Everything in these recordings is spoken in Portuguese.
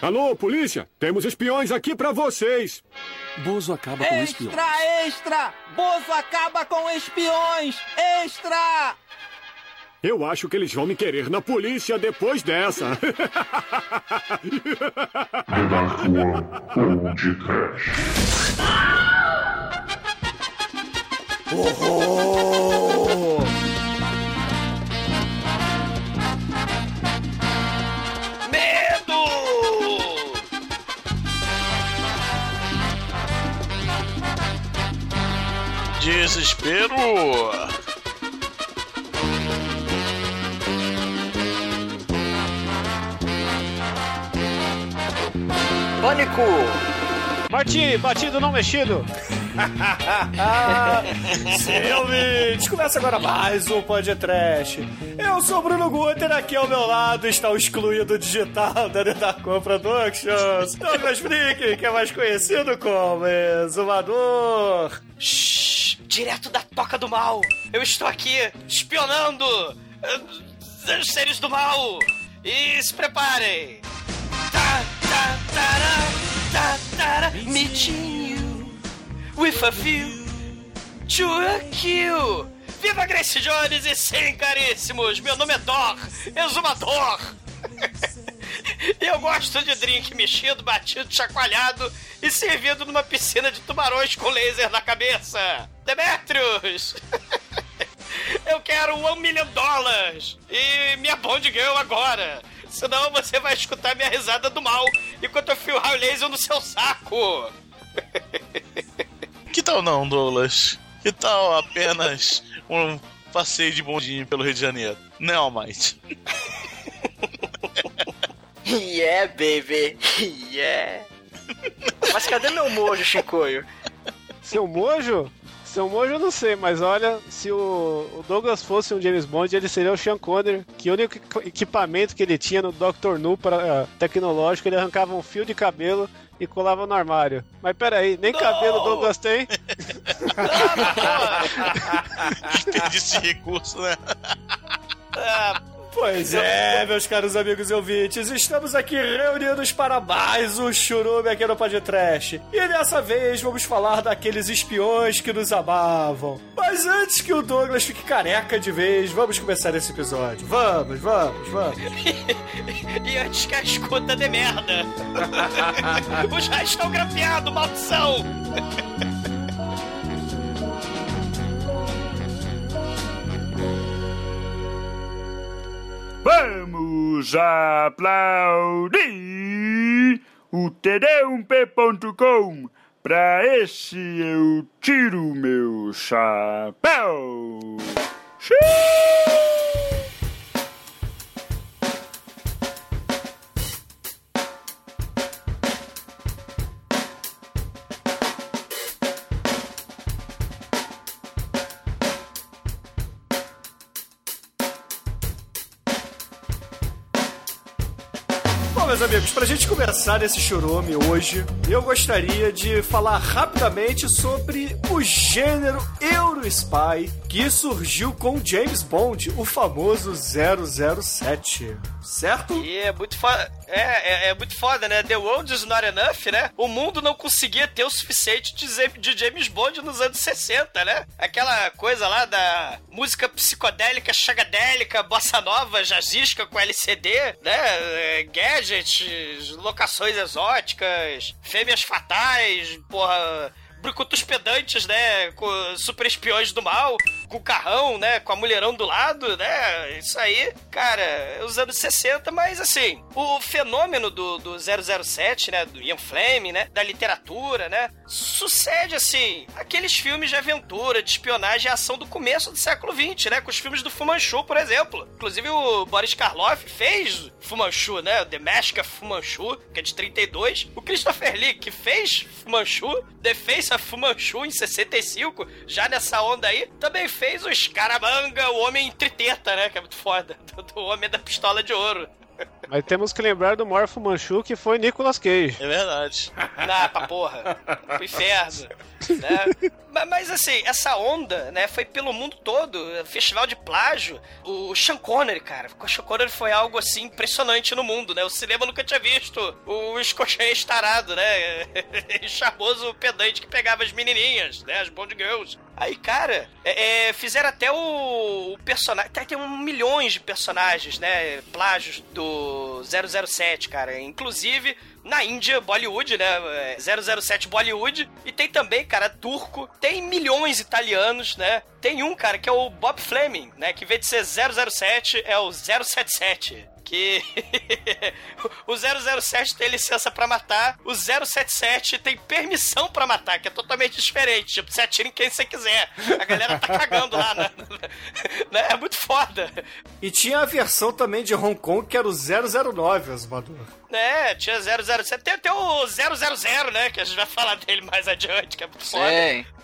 Alô, polícia! Temos espiões aqui pra vocês! Bozo acaba com espiões. Extra, extra! Bozo acaba com espiões! Extra! Eu acho que eles vão me querer na polícia depois dessa. Podcast. Horror! Desespero! Pânico! Martim, batido não mexido. Sim, ouvintes, começa agora mais um podcast. Eu sou o Bruno Guter, aqui ao meu lado está o excluído digital da Netacom Productions, Douglas Freak, que é mais conhecido como Exumador. Shhh, direto da toca do mal. Eu estou aqui espionando uh, os seres do mal. E se preparem. Tá, tá, tará, tá, tará, meeting you with a view to a kill. Viva Grace Jones e sim, caríssimos, meu nome é Thor, exumador. Eu gosto de drink mexido, batido, chacoalhado e servido numa piscina de tubarões com laser na cabeça. Demetrius! Eu quero um milhão de dólares! E minha Bond Girl agora! Senão você vai escutar minha risada do mal enquanto eu fio raio laser no seu saco! Que tal não, Douglas? Que tal apenas um passeio de bondinho pelo Rio de Janeiro? Não, Mike. Yeah, baby! Yeah! Mas cadê meu mojo, Chicoio? Seu mojo? Seu mojo eu não sei, mas olha, se o, Douglas fosse um James Bond, ele seria o Sean Connery, que o único equi- equipamento que ele tinha no Dr. No para, eh, tecnológico, ele arrancava um fio de cabelo e colava no armário. Mas peraí, nem cabelo o Douglas tem? Desperdício de recurso, né? Pois é, meus caros amigos e ouvintes, estamos aqui reunidos para mais um churume aqui no Podcast. E dessa vez vamos falar daqueles espiões que nos amavam. Mas antes que o Douglas fique careca de vez, vamos começar esse episódio. Vamos, vamos, vamos. E antes que a escuta de merda! Os raios estão grapeados, maldição! Vamos aplaudir o td1p.com. Pra esse eu tiro meu chapéu. Xiii! Pra gente começar esse churume hoje, eu gostaria de falar rapidamente sobre o gênero Eurospy que surgiu com James Bond, o famoso 007. Certo? E é muito foda. É, é, é muito foda, né? The world is not enough, né? O mundo não conseguia ter o suficiente de, James Bond nos anos 60, né? Aquela coisa lá da música psicodélica, chagadélica, bossa nova, jazzisca com LCD, né? É, Gadgets, locações exóticas, fêmeas fatais, porra brucutus pedantes, né? Com super espiões do mal, com o carrão, né? Com a mulherão do lado, né? Isso aí, cara, os anos 60, mas assim, o fenômeno do, do 007, né? Do Ian Fleming, né? Da literatura, né? Sucede, assim, aqueles filmes de aventura, de espionagem e ação do começo do século XX, né? Com os filmes do Fu Manchu, por exemplo. Inclusive o Boris Karloff fez Fu Manchu, né? The Mask of Fu Manchu, que é de 32. O Christopher Lee, que fez Fu Manchu, The Face of Fu Manchu em 65, já nessa onda aí, também fez o Scaramanga, o Homem Triteta, né? Que é muito foda. Do, do Homem da Pistola de Ouro. Mas temos que lembrar do Morpho Manchu, que foi Nicolas Cage. É verdade. Ah, pra porra. Pro inferno. Né? Ma- Mas assim, essa onda, né, foi pelo mundo todo, festival de plágio. O Sean Connery, cara, o Sean Connery foi algo assim impressionante no mundo, né? O cinema nunca tinha visto o escocês tarado, né? Charmoso pedante que pegava as menininhas, né? As Bond Girls. Aí, cara, é, é, fizeram até o, o personagem. Tem, tem um milhões de personagens, né? Plágios do 007, cara. Inclusive, na Índia, Bollywood, né? é, 007 Bollywood. E tem também, cara, turco. Tem milhões italianos, né? Tem um, cara, que é o Bob Fleming, né? Que em vez de ser 007, é o 077. Que o 007 tem licença pra matar, o 077 tem permissão pra matar, que é totalmente diferente. Tipo, você atira em quem você quiser. A galera tá cagando lá, né? Né? É muito foda. E tinha a versão também de Hong Kong que era o 009, Osmador. É, tinha 007. Tem até o 000, né? Que a gente vai falar dele mais adiante, que é muito foda.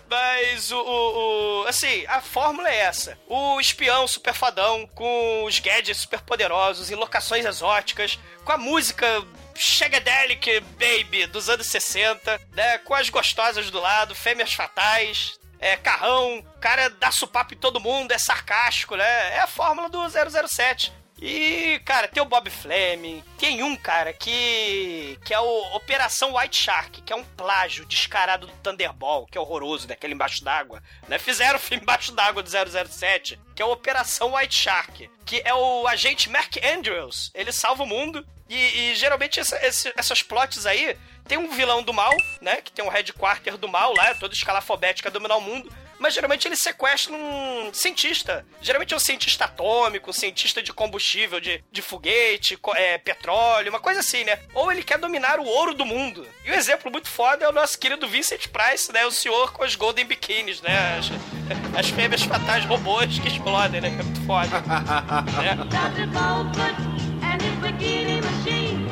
Mas o, o, o- Assim, a fórmula é essa: o espião super fadão, com os gadgets super poderosos, em locações exóticas, com a música Shagadelic Baby dos anos 60, né? Com as gostosas do lado, fêmeas fatais. É carrão, cara dá supapo em todo mundo, é sarcástico, né? É a fórmula do 007. E, cara, tem o Bob Fleming, tem um, cara, que. que é o Operação White Shark, que é um plágio descarado do Thunderball, que é horroroso, daquele embaixo d'água. Né? Fizeram o filme embaixo d'água do 007, que é o Operação White Shark, que é o agente Mark Andrews. Ele salva o mundo. E, e, geralmente essa- esse- essas plots aí tem um vilão do mal, né? Que tem um headquarter do mal lá, todo escalafobético a dominar o mundo. Mas geralmente ele sequestra um cientista. Geralmente é um cientista atômico, um cientista de combustível, de, de foguete, é, petróleo, uma coisa assim, né? Ou ele quer dominar o ouro do mundo. E um exemplo muito foda é o nosso querido Vincent Price, né? O senhor com as Golden Bikinis, né? As, as fêmeas fatais robôs que explodem, né? Que é muito foda. né? Dr. Goldfoot and his bikini machine.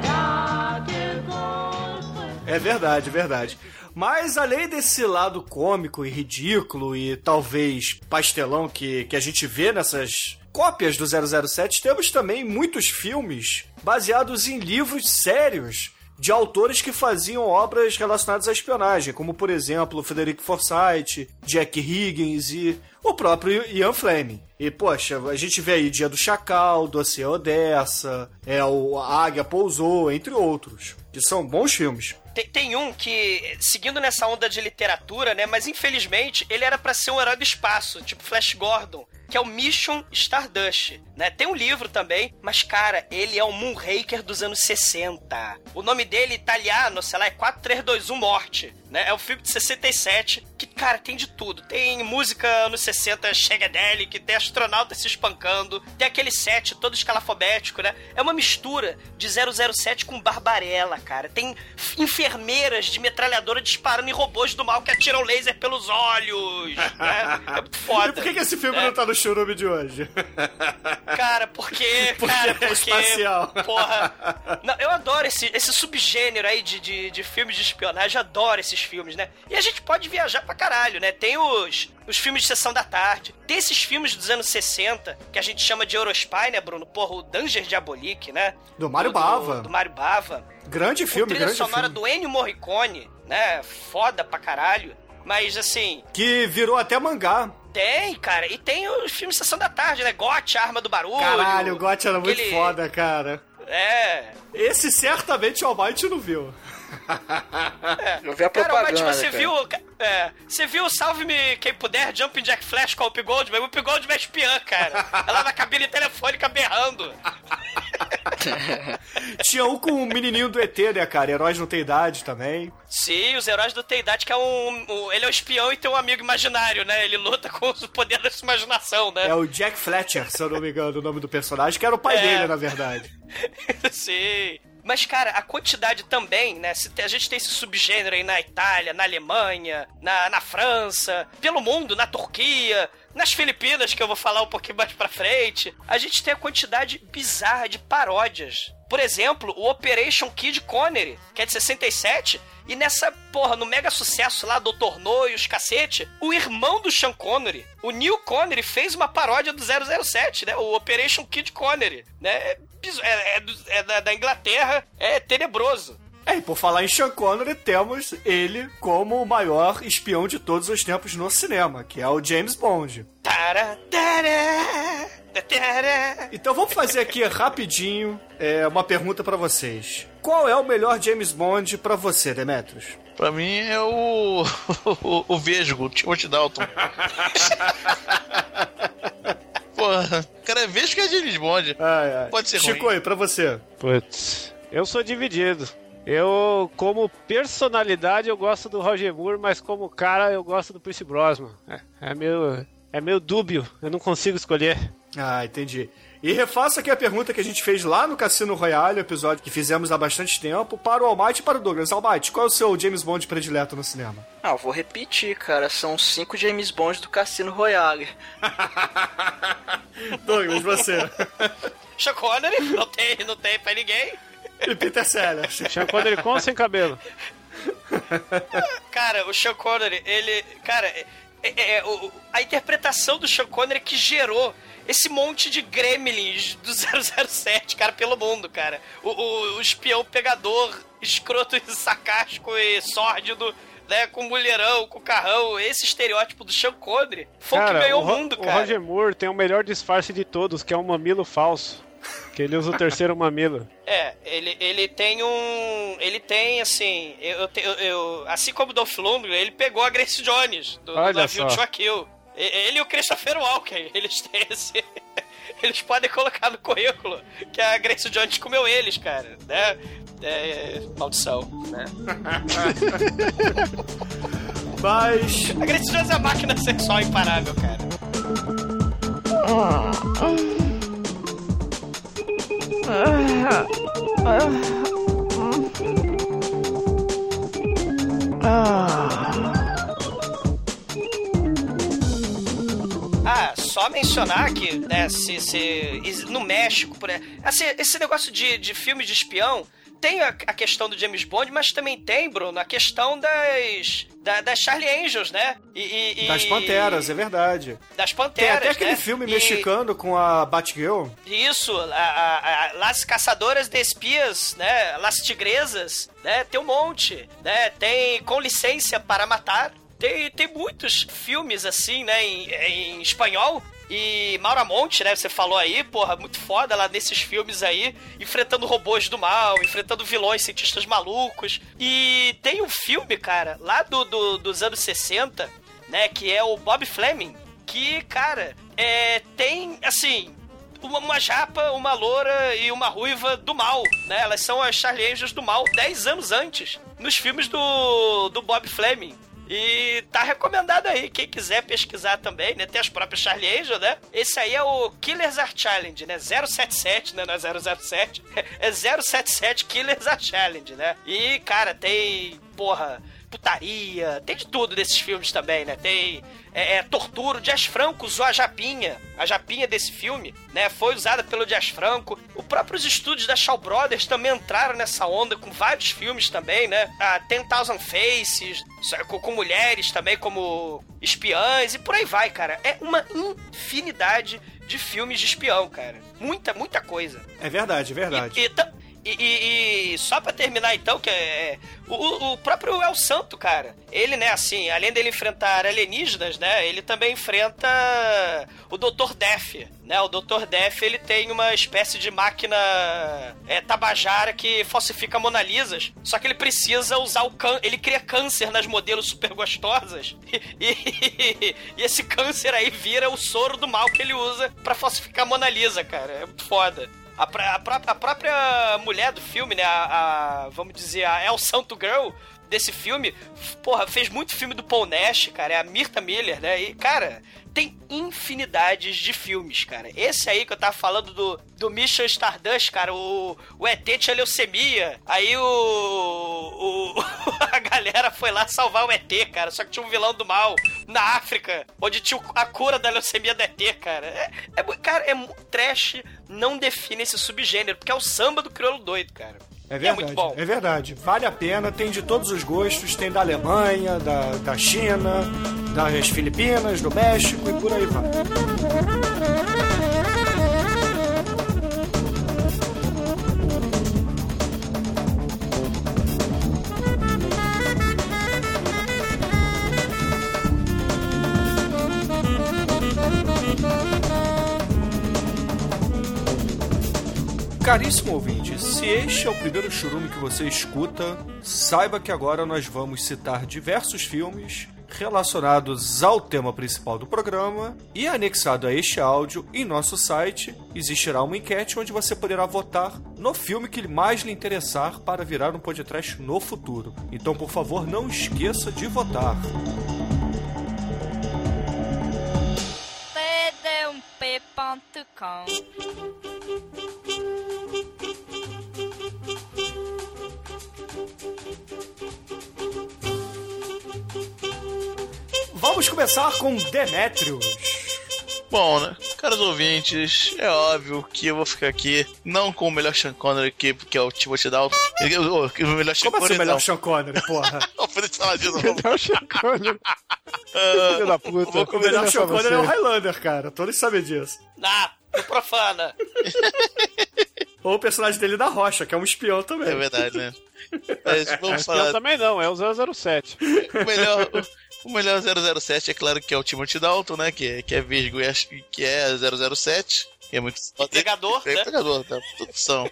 Dr. Goldfoot. É verdade, é verdade. Mas além desse lado cômico e ridículo e talvez pastelão que, que a gente vê nessas cópias do 007, temos também muitos filmes baseados em livros sérios de autores que faziam obras relacionadas à espionagem, como por exemplo Frederick Forsyth, Jack Higgins e o próprio Ian Fleming. E poxa, a gente vê aí Dia do Chacal, Dossiê Odessa, é o Águia Pousou, entre outros, que são bons filmes. Tem, tem um que, seguindo nessa onda de literatura, né? Mas infelizmente ele era pra ser um herói do espaço, tipo Flash Gordon, que é o Mission Stardust, né? Tem um livro também, mas cara, ele é o Moonraker dos anos 60. O nome dele italiano, sei lá, é 4321 Morte, né? É um filme de 67 que, cara, tem de tudo. Tem música anos 60 Shagadelic, tem astronauta se espancando, tem aquele set todo escalafobético, né? É uma mistura de 007 com Barbarella, cara. Tem enfermeiras de metralhadora disparando em robôs do mal que atiram laser pelos olhos, né? É muito foda. E por que, que esse filme É. não tá no churume de hoje? Cara, porque, Porque cara, é porque, espacial. porra. Não, eu adoro esse, esse subgênero aí de, de, de filmes de espionagem, eu adoro esses filmes, né? E a gente pode viajar pra caralho, né? Tem os, os filmes de Sessão da Tarde, tem esses filmes dos anos 60, que a gente chama de Eurospy, né, Bruno? Porra, o Danger Diabolique, né? Do Mário Bava. Do, do Mário Bava. Grande filme, grande sonora filme. do Ennio Morricone, né? Foda pra caralho. Mas, assim, Que virou até mangá. Tem, cara. E tem os filmes Sessão da Tarde, né? Gote, Arma do Barulho. Caralho, o Got era muito aquele- foda, cara. É. Esse certamente o Almighty não viu. Eu vi a Cara, propaganda. mas você cara. viu. É, você viu o Salve-me Quem Puder, Jumping Jack Flash com o Up Goldman? O Up Goldman é espiã, cara. Ela na cabine telefônica berrando. Tinha um com o menininho do ET, né, cara? Heróis não tem idade também. Sim, os heróis do Teidade, que é um, um- Ele é um espião e tem um amigo imaginário, né? Ele luta com o poder da sua imaginação, né? É o Jack Fletcher, se eu não me engano, o nome do personagem, que era o pai É. dele, na verdade. Sim. Mas, cara, a quantidade também, né? se tem- A gente tem esse subgênero aí na Itália, na Alemanha, na, na França, pelo mundo, na Turquia, nas Filipinas, que eu vou falar um pouquinho mais pra frente. A gente tem a quantidade bizarra de paródias. Por exemplo, o Operation Kid Connery, que é de 67, e nessa, porra, no mega sucesso lá, Dr. No e os cacete, o irmão do Sean Connery, o Neil Connery, fez uma paródia do 007, né? O Operation Kid Connery, né? É, é- é é da, da Inglaterra, é tenebroso. É, e por falar em Sean Connery, temos ele como o maior espião de todos os tempos no cinema, que é o James Bond. Tara, tara, tara. Então vamos fazer aqui rapidinho é, uma pergunta pra vocês. Qual é o melhor James Bond pra você, Demetrius? Pra mim é o. o, o Vesgo, o Timothy Dalton. Porra, o cara é Vesgo que é James Bond. Ai, ai. Pode ser Chico, ruim. aí, pra você. Putz, eu sou dividido. Eu, como personalidade, eu gosto do Roger Moore, mas como cara, eu gosto do Pierce Brosnan. É, é meio, é meio dúbio, eu não consigo escolher. Ah, entendi. E refaço aqui a pergunta que a gente fez lá no Cassino Royale, episódio que fizemos há bastante tempo, para o Almighty e para o Douglas. Almighty, qual é o seu James Bond predileto no cinema? Ah, eu vou repetir, cara. São cinco James Bond do Cassino Royale. Douglas, você. Sean Connery, não tem, não tem pra ninguém. E Peter Sellers. Sean Connery com ou sem cabelo? Cara, o Sean Connery, ele. Cara, é, é- é- o- a interpretação do Sean Connery que gerou esse monte de gremlins do 007, cara, pelo mundo, cara. O, o- o espião pegador, escroto e sarcástico e sórdido. Né, com mulherão, com carrão, esse estereótipo do Sean Connery foi o que ganhou o, Ro- mundo, o cara. Roger Moore tem o melhor disfarce de todos, que é um mamilo falso. Que ele usa o terceiro mamilo. É, ele, ele tem um. Ele tem, assim. Eu, eu, eu- assim como o Dolph Lundgren, ele pegou a Grace Jones do, do Olha navio só. de Joaquil. Ele e o Christopher Walken, eles têm esse. Eles podem colocar no currículo que a Grace Jones comeu eles, cara, né? É, maldição, né? Mas. A Grace Jones é a máquina sexual imparável, cara. Ah, só mencionar que, né, se, se no México, por aí, assim, esse negócio de, de filme de espião tem a, a questão do James Bond, mas também tem, Bruno, a questão das da- das Charlie Angels, né? E, e- e- Das Panteras, é verdade. Das Tem Panteras, até aquele né? filme E- mexicano com a Batgirl. Isso, a, a- a- Las Caçadoras de Espias, né? Las Tigresas, né? Tem um monte, né? Tem Com Licença para Matar. Tem, tem muitos filmes assim, né? Em, em espanhol. E Maura Monte, né? Você falou aí, porra, muito foda lá nesses filmes aí, enfrentando robôs do mal, enfrentando vilões, cientistas malucos. E tem um filme, cara, lá do, do- dos anos 60, né? Que é o Bob Fleming. Que, cara, é, tem, assim, uma, uma japa, uma loura e uma ruiva do mal, né? Elas são as Charlie Angels do mal 10 anos antes, nos filmes do, do Bob Fleming. E tá recomendado aí, quem quiser pesquisar também, né? Tem as próprias Charlie Angel, né? Esse aí é o Killers Are Challenge, né? 077, né? Não é 007. É 077 Killers Are Challenge, né? E, cara, tem, porra, putaria, tem de tudo desses filmes também, né? Tem é, é, tortura. O Jazz Franco usou a japinha. A japinha desse filme, né? Foi usada pelo Jazz Franco. Os próprios estúdios da Shaw Brothers também entraram nessa onda com vários filmes também, né? A Ten Thousand Faces, com, com mulheres também como espiãs e por aí vai, cara. É uma infinidade de filmes de espião, cara. Muita, muita coisa. É verdade, é verdade. E, e e- e- e só pra terminar então, que é. O, o próprio El Santo, cara. Ele, né, assim, além dele enfrentar alienígenas, né? Ele também enfrenta o Dr. Death, né? O Dr. Death, ele tem uma espécie de máquina é, tabajara que falsifica Mona Lisas. Só que ele precisa usar o câncer. Ele cria câncer nas modelos super gostosas. E, e- esse câncer aí vira o soro do mal que ele usa pra falsificar Mona Lisa, cara. É foda. A, a pró- a própria mulher do filme, né? A, a- vamos dizer, a El Santo Girl desse filme, porra, fez muito filme do Paul Nash, cara. É a Mirta Miller, né? E, cara, tem infinidades de filmes, cara. Esse aí que eu tava falando do, do Mission Stardust, cara, o, o ET tinha leucemia. Aí o, o. A galera foi lá salvar o ET, cara. Só que tinha um vilão do mal na África, onde tinha a cura da leucemia do ET, cara. É, é cara, é trash, não define esse subgênero, porque é o samba do crioulo doido, cara. É verdade. É muito bom. É verdade. Vale a pena, tem de todos os gostos, tem da Alemanha, da, da China, das Filipinas, do México e por aí vai. Caríssimo ouvinte, se este é o primeiro churume que você escuta, saiba que agora nós vamos citar diversos filmes relacionados ao tema principal do programa e anexado a este áudio em nosso site existirá uma enquete onde você poderá votar no filme que mais lhe interessar para virar um podcast no futuro. Então, por favor, não esqueça de votar. td1p.com Vamos começar com Demetrius. Bom, né? Caros ouvintes, é óbvio que eu vou ficar aqui não com o melhor Sean Connery aqui, porque é o Timothy Dalton. O, o melhor Sean Como assim Connery, o melhor não. Sean Connery, porra? Não, foi falar de novo. Não, Sean Connery. Ah, Filho da puta. O melhor Olha Sean Connery é o. Highlander, cara. Todos sabem disso. Ah, profana. Ou o personagem dele da Rocha, que é um espião também. É verdade, né? Mas vamos Eu falar. também não, é o 007. O melhor, o melhor 007 é claro que é o Timothy Dalton, né? Que, é- que é Virgo e acho que é 007. Que é muito foda. Pegador, É né? pegador, tá? Produção.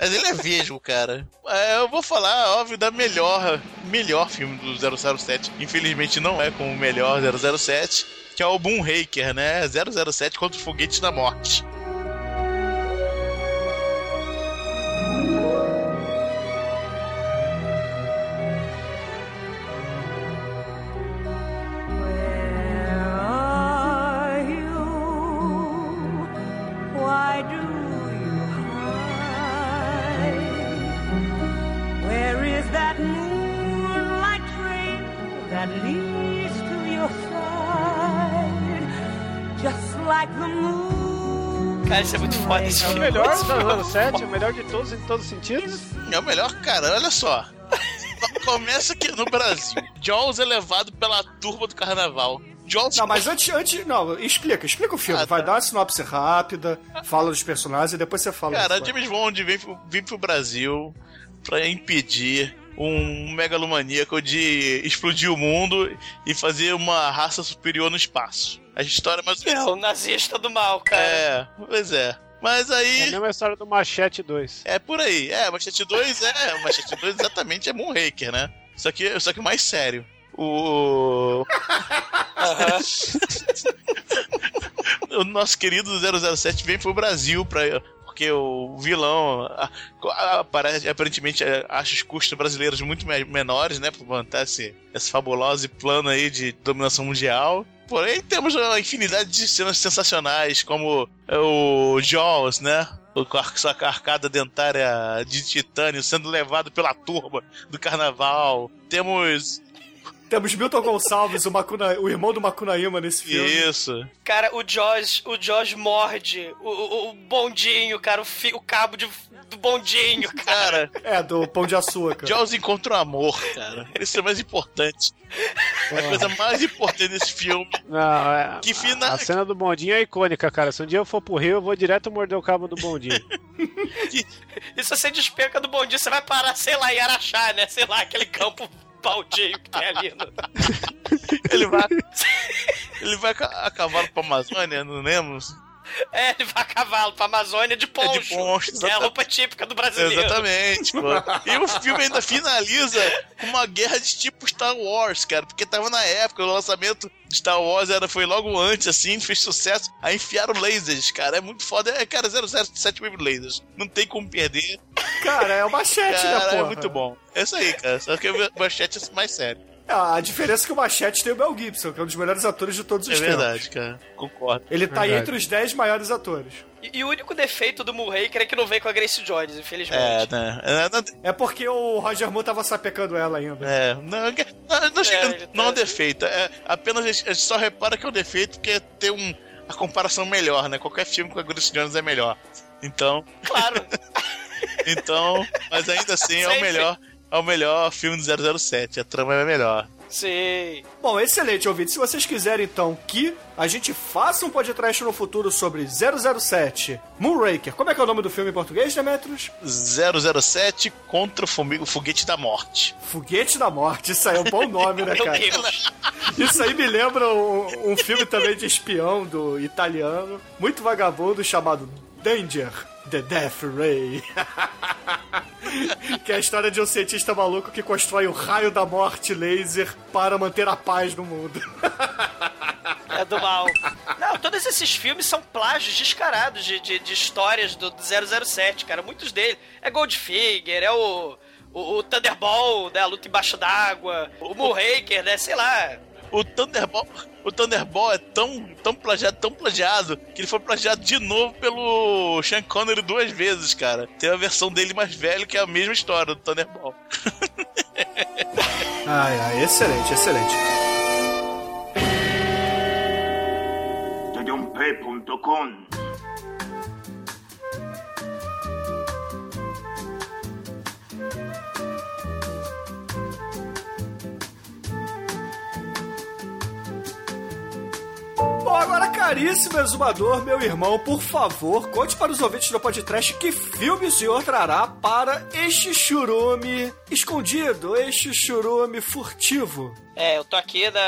Mas ele é Vesgo, cara. É, eu vou falar, óbvio, da melhor, melhor filme do 007. Infelizmente não é como o melhor 007, que é o Boomhaker, né? 007 contra o Foguete da Morte. Isso é o melhor filme é 007, o melhor de todos em todos os sentidos. É o melhor, cara, olha só. Começa aqui no Brasil. Jaws é levado pela turma do carnaval. Jaws Não, mas antes, antes. Não, explica, explica o filme. Ah, Vai tá. dar uma sinopse rápida, fala dos personagens e depois você fala. Cara, James Bond vem pro, vem pro Brasil pra impedir um megalomaníaco de explodir o mundo e fazer uma raça superior no espaço. A história é mais ou É o nazista do mal, cara. É, pois é. Mas É a aí. mesma história do Machete 2. É por aí. É, Machete 2 é. Machete 2 exatamente é Moonraker, né? Só que, só que mais sério. O. o nosso querido 007 vem pro Brasil pra. Porque o vilão a- a- aparece- aparentemente é, acha os custos brasileiros muito me- menores, né? Pra manter esse, esse fabuloso plano aí de dominação mundial. Porém, temos uma infinidade de cenas sensacionais, como é, o Jaws, né? Com a sua arcada dentária de titânio sendo levado pela turba do carnaval. Temos. Temos Milton Gonçalves, o, Makuna, o irmão do Macunaíma nesse filme. Isso. Cara, o Josh, o Josh morde o, o, o bondinho, cara, o, fi- o cabo de, do bondinho, cara. É, do Pão de Açúcar. Jaws encontra o amor, cara. Isso é o mais importante. A coisa mais importante desse filme. Não, é, Que fina- A cena do bondinho é icônica, cara. Se um dia eu for pro Rio, eu vou direto morder o cabo do bondinho. E se você despenca do bondinho, você vai parar, sei lá, em Araxá, né? Sei lá, aquele campo baldio que tem ali. No... Ele vai. Ele vai a cavalo pra Amazônia, não lembro? É, ele vai a cavalo pra Amazônia de poncho. É de poncho, é a roupa típica do brasileiro. Exatamente, pô. E o filme ainda finaliza com uma guerra de tipo Star Wars, cara, porque tava na época, o lançamento de Star Wars era, foi logo antes, assim, fez sucesso. Aí enfiaram lasers, cara, é muito foda. É, cara, 007 mil lasers. Não tem como perder. Cara, é o Machete, né, Cara, porra? é muito bom. É isso aí, cara. Só que o Manchete é mais sério. Ah, a diferença é que o Machete tem o Mel Gibson, que é um dos melhores atores de todos os É tempos. verdade, cara. Concordo. Ele tá aí Verdade. entre os 10 maiores atores. E, e o único defeito do Moonraker é que não vem com a Grace Jones, É, infelizmente. né? É, não- É porque o Roger Moore tava sapecando ela ainda. É, não, não, não, ele não é um tá- defeito. É, apenas a gente, a gente só repara que é um defeito porque ter um, a comparação melhor, né? Qualquer filme com a Grace Jones é melhor. Então, Claro. então, mas ainda assim é o melhor, é o melhor filme do 007. A trama é melhor. Sim. Bom, excelente, ouvinte. Se vocês quiserem, então, que a gente faça um podcast no futuro sobre 007 Moonraker. Como é que é o nome do filme em português, Demetrius? 007 contra o fumi- o foguete da morte. Foguete da Morte. Isso aí é um bom nome, né, cara? Isso aí me lembra um, um filme também de espião do italiano, muito vagabundo, chamado Danger. The Death Ray. que é a história de um cientista maluco que constrói o raio da morte laser para manter a paz no mundo. É do mal. Não, todos esses filmes são plágios descarados de, de, de histórias do, do 007, cara. Muitos deles. É Goldfinger, é o, o, o Thunderball, né? A luta embaixo d'água. O Moonraker, né? Sei lá. O Thunderball, o Thunderball é tão, tão plagiado, tão plagiado, que ele foi plagiado de novo pelo Sean Connery duas vezes, cara. Tem a versão dele mais velho, que é a mesma história do Thunderball. Ai, ai, excelente, excelente. tdump.com Bom, agora, caríssimo exumador, meu irmão, por favor, conte para os ouvintes do podcast que filme o senhor trará para este churume escondido, este churume furtivo. É, eu tô aqui na.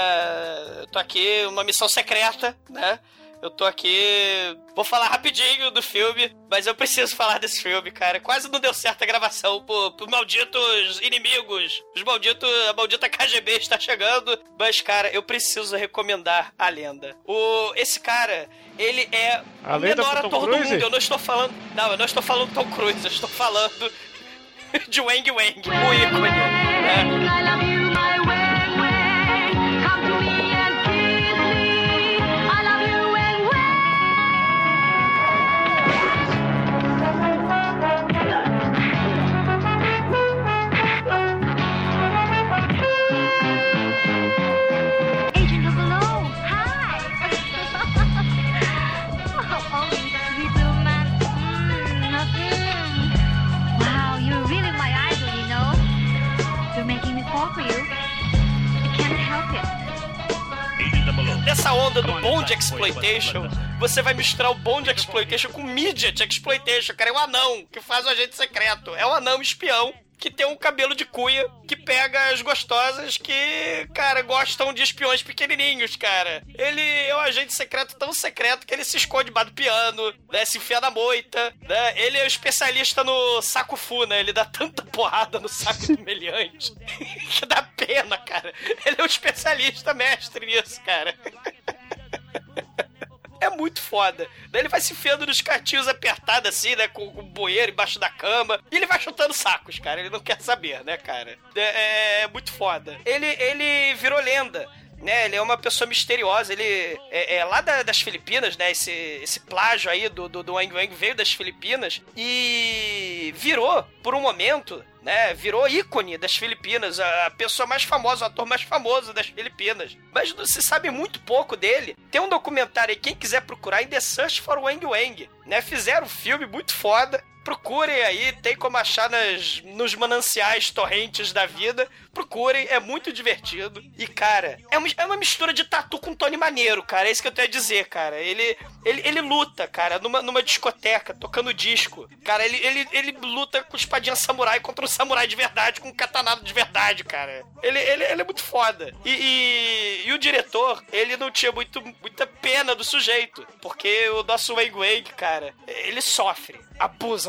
Eu tô aqui uma missão secreta, né? Eu tô aqui. Vou falar rapidinho do filme, mas eu preciso falar desse filme, cara. Quase não deu certo a gravação por, por malditos inimigos. Os malditos. A maldita KGB está chegando. Mas, cara, eu preciso recomendar a lenda. O, esse cara, ele é A o lenda menor ator do Cruise? mundo. Eu não estou falando. Não, eu não estou falando do Tom Cruise, eu estou falando de Wang Wang, o ícone. né? Nessa onda do Bond Exploitation, você vai misturar o Bond Exploitation com Midget Exploitation, cara. É um anão que faz o agente secreto. É um anão espião que tem um cabelo de cuia que pega as gostosas que, cara, gostam de espiões pequenininhos, cara. Ele é um agente secreto tão secreto que ele se esconde debaixo do piano, né, se enfia na moita, né? Ele é o especialista no saco fu, né? Ele dá tanta porrada no saco do meliante que dá pena, cara. Ele é um especialista mestre nisso, cara. É muito foda. Daí ele vai se enfiando nos cantinhos apertados assim, né? Com o bueiro embaixo da cama. E ele vai chutando sacos, cara. Ele não quer saber, né, cara? É, é muito foda. Ele, ele virou lenda. Né, ele é uma pessoa misteriosa, ele é, é lá da- das Filipinas, né? Esse, esse plágio aí do, do, do Wang Wang veio das Filipinas e virou, por um momento, né? Virou ícone das Filipinas, a pessoa mais famosa, o ator mais famoso das Filipinas. Mas se sabe muito pouco dele. Tem um documentário aí, quem quiser procurar, em The Search for Wang Wang, né? Fizeram um filme muito foda. Procurem aí, tem como achar nas, nos mananciais torrentes da vida. Procurem, é muito divertido. E, cara, é uma, é uma mistura de tatu com Tony Maneiro, cara. É isso que eu tenho a dizer, cara. Ele, ele, ele luta, cara, numa, numa discoteca, tocando disco. Cara, ele, ele, ele luta com espadinha samurai contra um samurai de verdade, com um katanado de verdade, cara. Ele, ele, ele é muito foda. E, e, e o diretor, ele não tinha muito, muita pena do sujeito. Porque o nosso Wang Wang, cara, ele sofre.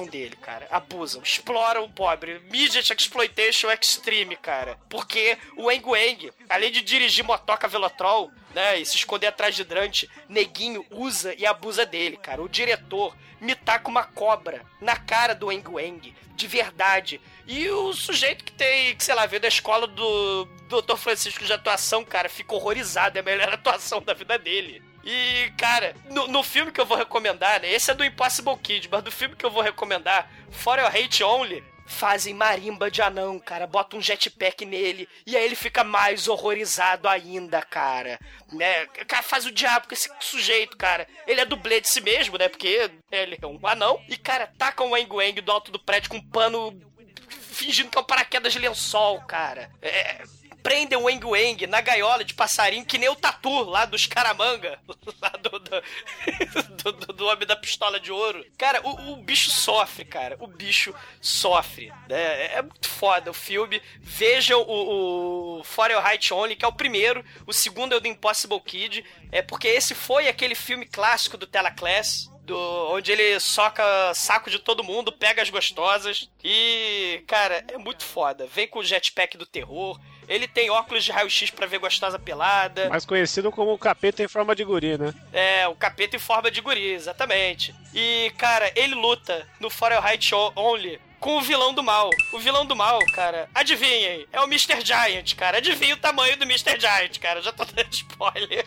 Abusam dele, cara. Abusam. Exploram o pobre. Midget Exploitation Extreme, cara. Porque o Wang Wang, além de dirigir motoca Velotrol, né, e se esconder atrás de Drante, neguinho usa e abusa dele, cara. O diretor me taca uma cobra na cara do Wang Wang, de verdade. E o sujeito que tem, que sei lá, veio da escola do Dr. Francisco de atuação, cara, fica horrorizado. É a melhor atuação da vida dele. E, cara, no, no filme que eu vou recomendar, né? Esse é do Impossible Kid, mas do filme que eu vou recomendar, For Your Hate Only, fazem marimba de anão, cara. Bota um jetpack nele. E aí ele fica mais horrorizado ainda, cara. Né? O cara faz o diabo com esse sujeito, cara. Ele é dublê de si mesmo, né? Porque ele é um anão. E, cara, taca um Wang Wang do alto do prédio com um pano fingindo que é um paraquedas de lençol, cara. É, prendem o Wang Wang na gaiola de passarinho, que nem o Tatu lá dos Caramanga, lá do, do, do, do- Homem da Pistola de Ouro. Cara, o, o bicho sofre, cara. O bicho sofre. né? É, muito foda o filme. Vejam o, o For Your Only, que é o primeiro. O segundo é o do Impossible Kid. É porque esse foi aquele filme clássico do Telaclass do, onde ele soca saco de todo mundo, pega as gostosas e, cara, é muito foda. Vem com o jetpack do terror. Ele tem óculos de raio-x pra ver gostosa pelada. Mais conhecido como o capeta em forma de guri, né? É, o capeta em forma de guri, exatamente. E, cara, ele luta no Fahrenheit Only com o vilão do mal. O vilão do mal, cara, adivinhem, é o Mr. Giant, cara. Adivinha o tamanho do Mr. Giant, cara. Já tô dando spoiler.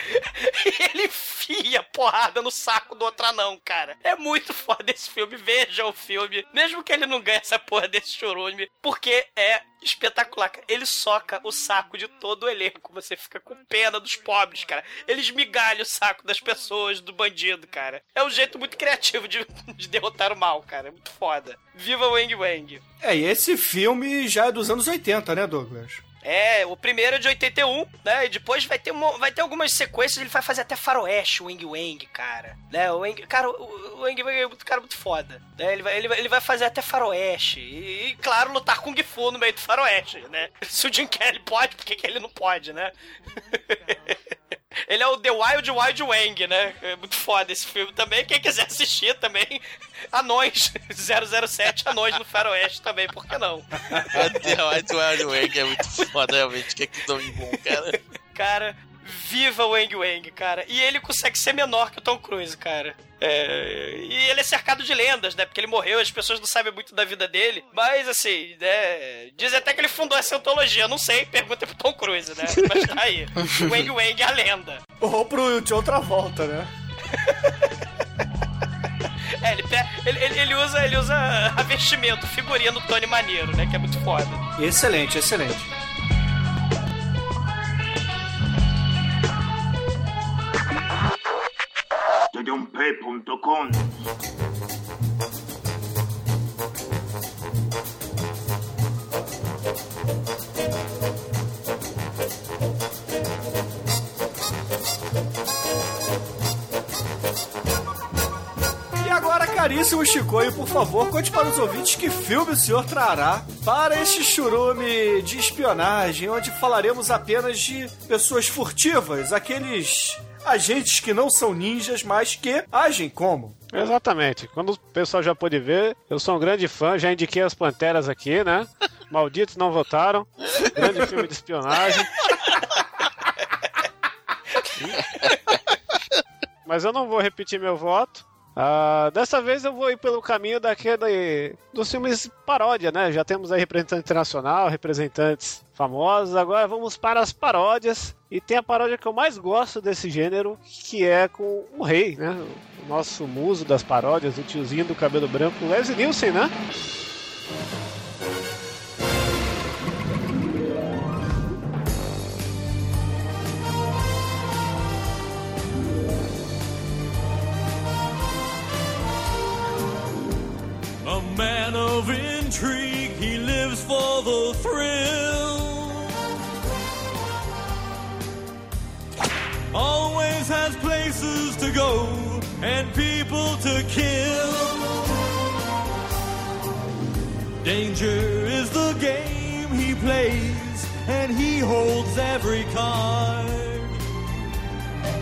Ele enfia porrada no saco do outro anão, cara. É muito foda esse filme. Veja o filme. Mesmo que ele não ganhe essa porra desse chorume, porque é espetacular. Ele soca o saco de todo o elenco. Você fica com pena dos pobres, cara. Ele esmigalha o saco das pessoas, do bandido, cara. É um jeito muito criativo de, de derrotar o mal, cara. É muito foda. Viva o Wang Wang. É, e esse filme já é dos anos 80, né, Douglas? É, o primeiro é de 81, né? E depois vai ter, uma, vai ter algumas sequências, ele vai fazer até faroeste, o Wang Wang, cara. Né? O Wang, cara, o, Wang Wang é muito, cara, muito foda. Né? Ele, vai, ele, vai, ele vai fazer até faroeste. E, e, claro, lutar Kung Fu no meio do faroeste, né? Se o Jim Kelly pode, por que, que ele não pode, né? Ele é o The Wild Wild Wang, né? É muito foda esse filme também. Quem quiser assistir também, Anões 007, Anões no Faroeste também, por que não? The Wild Wild Wang é muito foda, realmente. Que, que nome bom, cara. Cara, viva o Wang Wang, cara. E ele consegue ser menor que o Tom Cruise, cara. É, e ele é cercado de lendas, né? Porque ele morreu, as pessoas não sabem muito da vida dele. Mas, assim, né? Diz até que ele fundou essa antologia. Não sei, pergunta pro Tom Cruise, né? Mas tá aí. O Wang Wang é a lenda. Ou pro de outra volta, né? É, ele, ele, ele, usa, ele usa a vestimento, figurinha do Tony Maneiro, né? Que é muito foda. Excelente, excelente. Td1p.com E agora, caríssimo Chicoio, por favor, conte para os ouvintes que filme o senhor trará para este churume de espionagem, onde falaremos apenas de pessoas furtivas, aqueles agentes que não são ninjas, mas que agem como. Exatamente. Quando o pessoal já pôde ver, eu sou um grande fã, já indiquei as Panteras aqui, né? Malditos não votaram. Grande filme de espionagem. Mas eu não vou repetir meu voto. Uh, dessa vez eu vou ir pelo caminho daquele dos filmes paródia, né? Já temos aí representante internacional, representantes famosos. Agora vamos para as paródias. E tem a paródia que eu mais gosto desse gênero, que é com o rei, né? O nosso muso das paródias, o tiozinho do cabelo branco, Leslie Nielsen, né? A man of intrigue, he lives for the thrill. Go and people to kill. Danger is the game he plays, and he holds every card.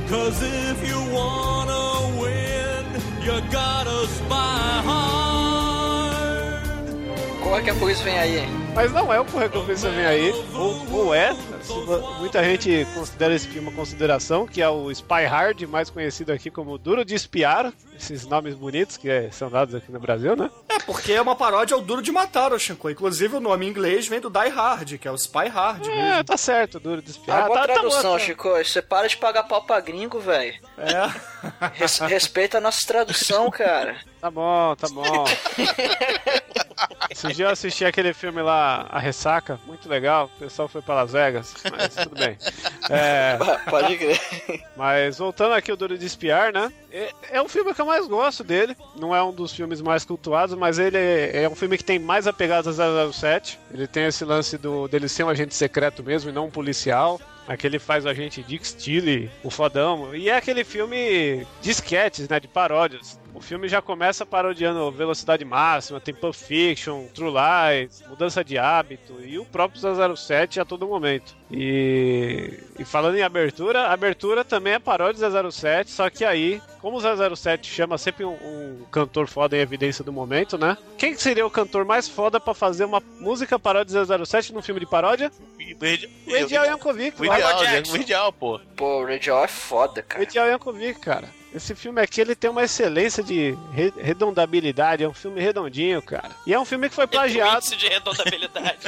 Cause if you wanna win, you gotta spy hard. Corre que a polícia vem aí, hein? Mas não é o Corre que vem aí, ou, ou é. Muita gente considera esse filme uma consideração, que é o Spy Hard, mais conhecido aqui como Duro de Espiar. Esses nomes bonitos que é, são dados aqui no Brasil, né? É, porque é uma paródia ao Duro de Matar, o Shinko. Inclusive o nome em inglês vem do Die Hard, que é o Spy Hard. É, mesmo. tá certo, Duro de Espiar. Ah, tá, tradução, tá, Chico. Você para de pagar pau pra gringo, velho. É. Res, respeita a nossa tradução, cara. Tá bom, tá bom. Esse dia eu assisti aquele filme lá, A Ressaca, muito legal. O pessoal foi para Las Vegas, mas tudo bem. É, Pode crer. mas voltando aqui o Duro de Espiar, né? É, é um filme que eu mais gosto dele. Não é um dos filmes mais cultuados, mas ele é, é um filme que tem mais apegadas a 007. Ele tem esse lance do, dele ser um agente secreto mesmo e não um policial. Aqui ele faz o agente Dick Steele, o fodão. E é aquele filme de sketches, né? De paródias. O filme já começa parodiando Velocidade Máxima, tem Pulp Fiction, True Lies, Mudança de Hábito e o próprio 007 a todo momento. E, e falando em abertura, a abertura também é paródia de 007, só que aí como o 007 chama sempre um, um cantor foda em evidência do momento, né? Quem que seria o cantor mais foda pra fazer uma música paródia de 007 num filme de paródia? Edial Yankovic. Ideal, pô. Pô, o Radial é foda, O cara. Edial Yankovic, cara. Esse filme aqui, ele tem uma excelência de re- redondabilidade. É um filme redondinho, cara. E é um filme que foi Tem um plagiado. índice de redondabilidade.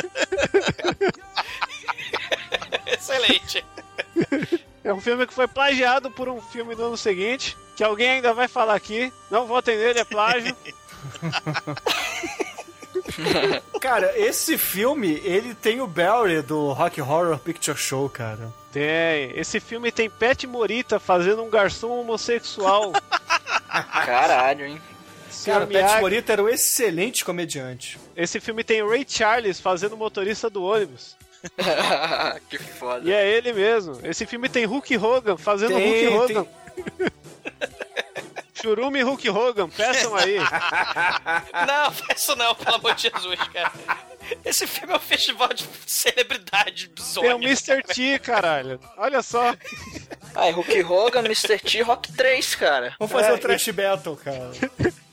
Excelente. É um filme que foi plagiado por um filme do ano seguinte, que alguém ainda vai falar aqui. Não votem nele, é plágio. Cara, esse filme, ele tem o Barry do Rock Horror Picture Show, cara. Tem. Esse filme tem Pet Morita fazendo um garçom homossexual. Caralho, hein? Cara, o Pat. Morita era um excelente comediante. Esse filme tem Ray Charles fazendo motorista do ônibus. que foda. E é ele mesmo. Esse filme tem Hulk Hogan fazendo Tem, Hulk Hogan. Churume e Hulk Hogan, peçam aí. Não, isso não, pelo amor de Jesus, cara. Esse filme é um festival de celebridade Tem o bizonha. Mr. T, caralho. Olha só. Ah, e Hulk Hogan, Mr. T, Rock 3, cara. Vamos fazer É, o Trash Battle, cara.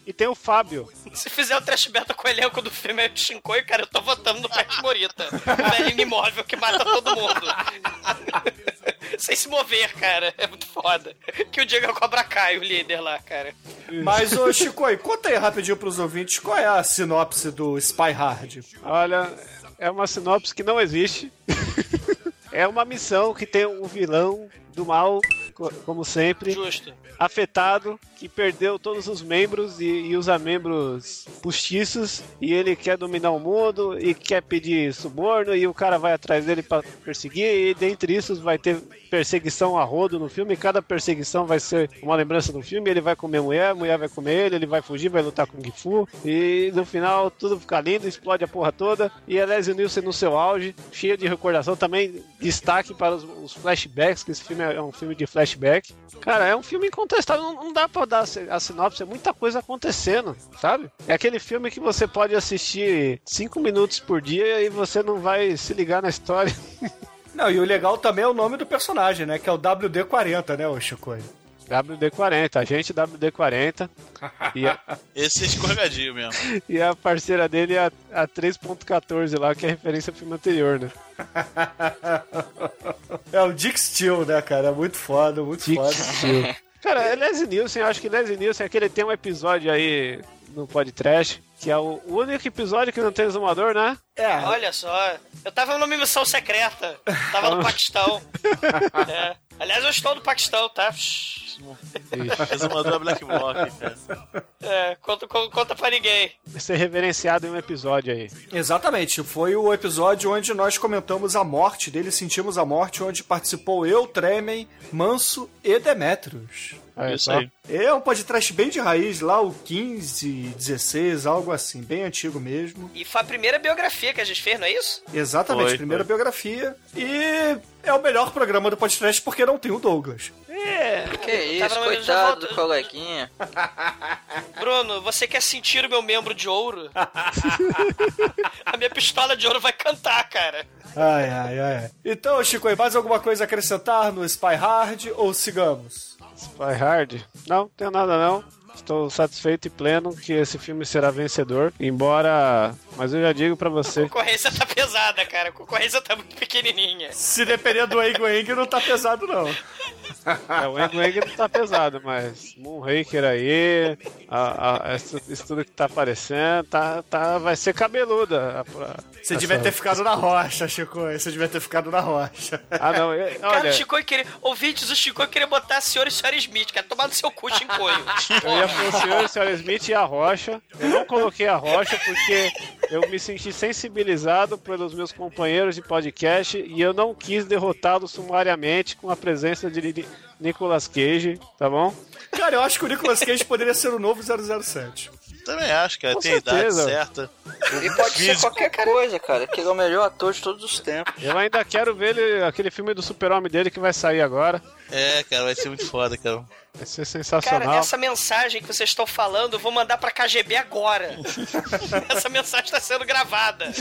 E tem o Fábio. Se fizer o trash battle com o elenco do filme é Shinkoi, cara, eu tô votando no Pet Morita. O velhinho imóvel que mata todo mundo. Sem se mover, cara. É muito foda. Que o Diego é o Cobra Kai, o líder lá, cara. Mas, ô Chico, conta aí rapidinho pros ouvintes qual é a sinopse do Spy Hard. Olha, é uma sinopse que não existe. é uma missão que tem um vilão do mal, co- como sempre, Justo. afetado, que perdeu todos os membros e, e usa membros postiços, e ele quer dominar o mundo e quer pedir suborno, e o cara vai atrás dele pra perseguir, e dentre isso vai ter perseguição a rodo no filme, cada perseguição vai ser uma lembrança do filme, ele vai comer mulher, mulher vai comer ele, ele vai fugir, vai lutar com o Gifu, e no final tudo fica lindo, explode a porra toda, e a Leslie Nielsen no seu auge, cheia de recordação, também destaque para os, os flashbacks, que esse filme é um filme de flashback. Cara, é um filme incontestável, não, não dá pra dar a si- a sinopse, é muita coisa acontecendo, sabe? É aquele filme que você pode assistir cinco minutos por dia e você não vai se ligar na história. Não, e o legal também é o nome do personagem, né? Que é o WD-40, né, ô Chico? WD-40, agente WD-40. E a, Esse é escorregadio mesmo. e a parceira dele é a, a 3.14 lá, que é referência ao filme anterior, né? É o Dick Steele, né, cara? É muito foda, muito Dick foda. Steele. Cara, é Leslie Nielsen, eu acho que Leslie Nielsen, aquele tem um episódio aí no podcast, que é o, o único episódio que não tem exumador, né? É, Olha só, eu tava numa missão secreta. Tava no Paquistão. É. Aliás, eu estou no Paquistão, tá? Resumador é Black Block, cara. É, conta, conta, conta pra ninguém. Vai ser reverenciado em um episódio aí. Exatamente, foi o episódio onde nós comentamos a morte dele, sentimos a morte, onde participou eu, Tremen, Manso e Demetrius. Olha Isso só. aí. É um podcast bem de raiz, lá o 15, 16, algo assim, bem antigo mesmo. E foi a primeira biografia que a gente fez, não é isso? Exatamente, Foi, primeira foi. biografia. E é o melhor programa do podcast porque não tem o Douglas. Que isso, já coitado volto. do coleguinha. Bruno, você quer sentir o meu membro de ouro? a minha pistola de ouro vai cantar, cara. Ai, ai, ai. Então, Chico, mais alguma coisa a acrescentar no Spy Hard ou sigamos? Spy Hard? Não, tenho nada não. Estou satisfeito e pleno que esse filme será vencedor. Embora. Mas eu já digo pra A você. concorrência tá pesada, cara. A concorrência tá muito pequenininha. Se depender do Eng Eng, não tá pesado, não. É, o Eng Eng não tá pesado, mas Moonraker aí, a, a, isso, isso tudo que tá aparecendo, tá, tá, vai ser cabeluda. a- a- Você essa- devia ter ficado na rocha, Chico. Você devia ter ficado na rocha. Ah, não, eu- Cara, olha, o Chico queria. Ouvintes, o Chico queria botar a senhora e senhora Smith, cara. Tomar no seu cu, Chicoio. eu ia o senhor, a senhora Smith e a Rocha. Eu não coloquei a Rocha porque eu me senti sensibilizado pelos meus companheiros de podcast e eu não quis derrotá-lo sumariamente com a presença de Ni- Nicolas Cage, tá bom? Cara, eu acho que o Nicolas Cage poderia ser o novo 007. Também acho, cara. Com tem a idade certeza. certa. E pode ser qualquer coisa, cara, que ele é o melhor ator de todos os tempos. Eu ainda quero ver ele, aquele filme do super-homem dele que vai sair agora. É, cara, vai ser muito foda, cara. Vai ser sensacional. Cara, essa mensagem que vocês estão falando, eu vou mandar pra KGB agora. essa mensagem tá sendo gravada.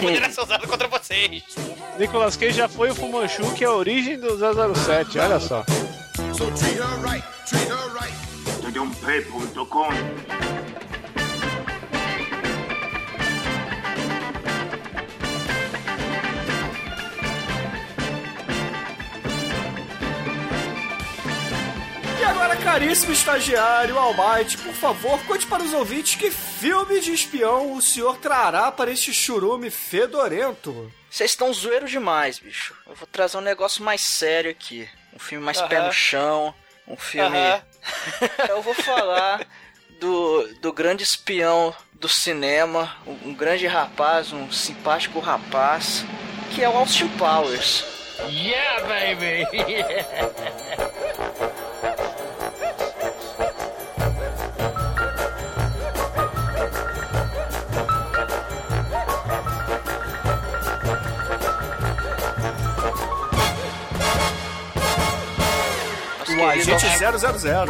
Poderá ser usada contra vocês. Nicolas Cage já foi o Fumanchu, que é a origem do 007, olha só. So treat her right, treat her right. Caríssimo estagiário Almighty, por favor, conte para os ouvintes que filme de espião o senhor trará para este churume fedorento. Vocês estão zoeiros demais, bicho. Eu vou trazer um negócio mais sério aqui. Um filme mais pé Aham. no chão. Um filme. Aham. Eu vou falar do, do grande espião do cinema. Um, um grande rapaz, um simpático rapaz. Que é o Austin Powers. Yeah, baby! Nosso O agente Austin- 000.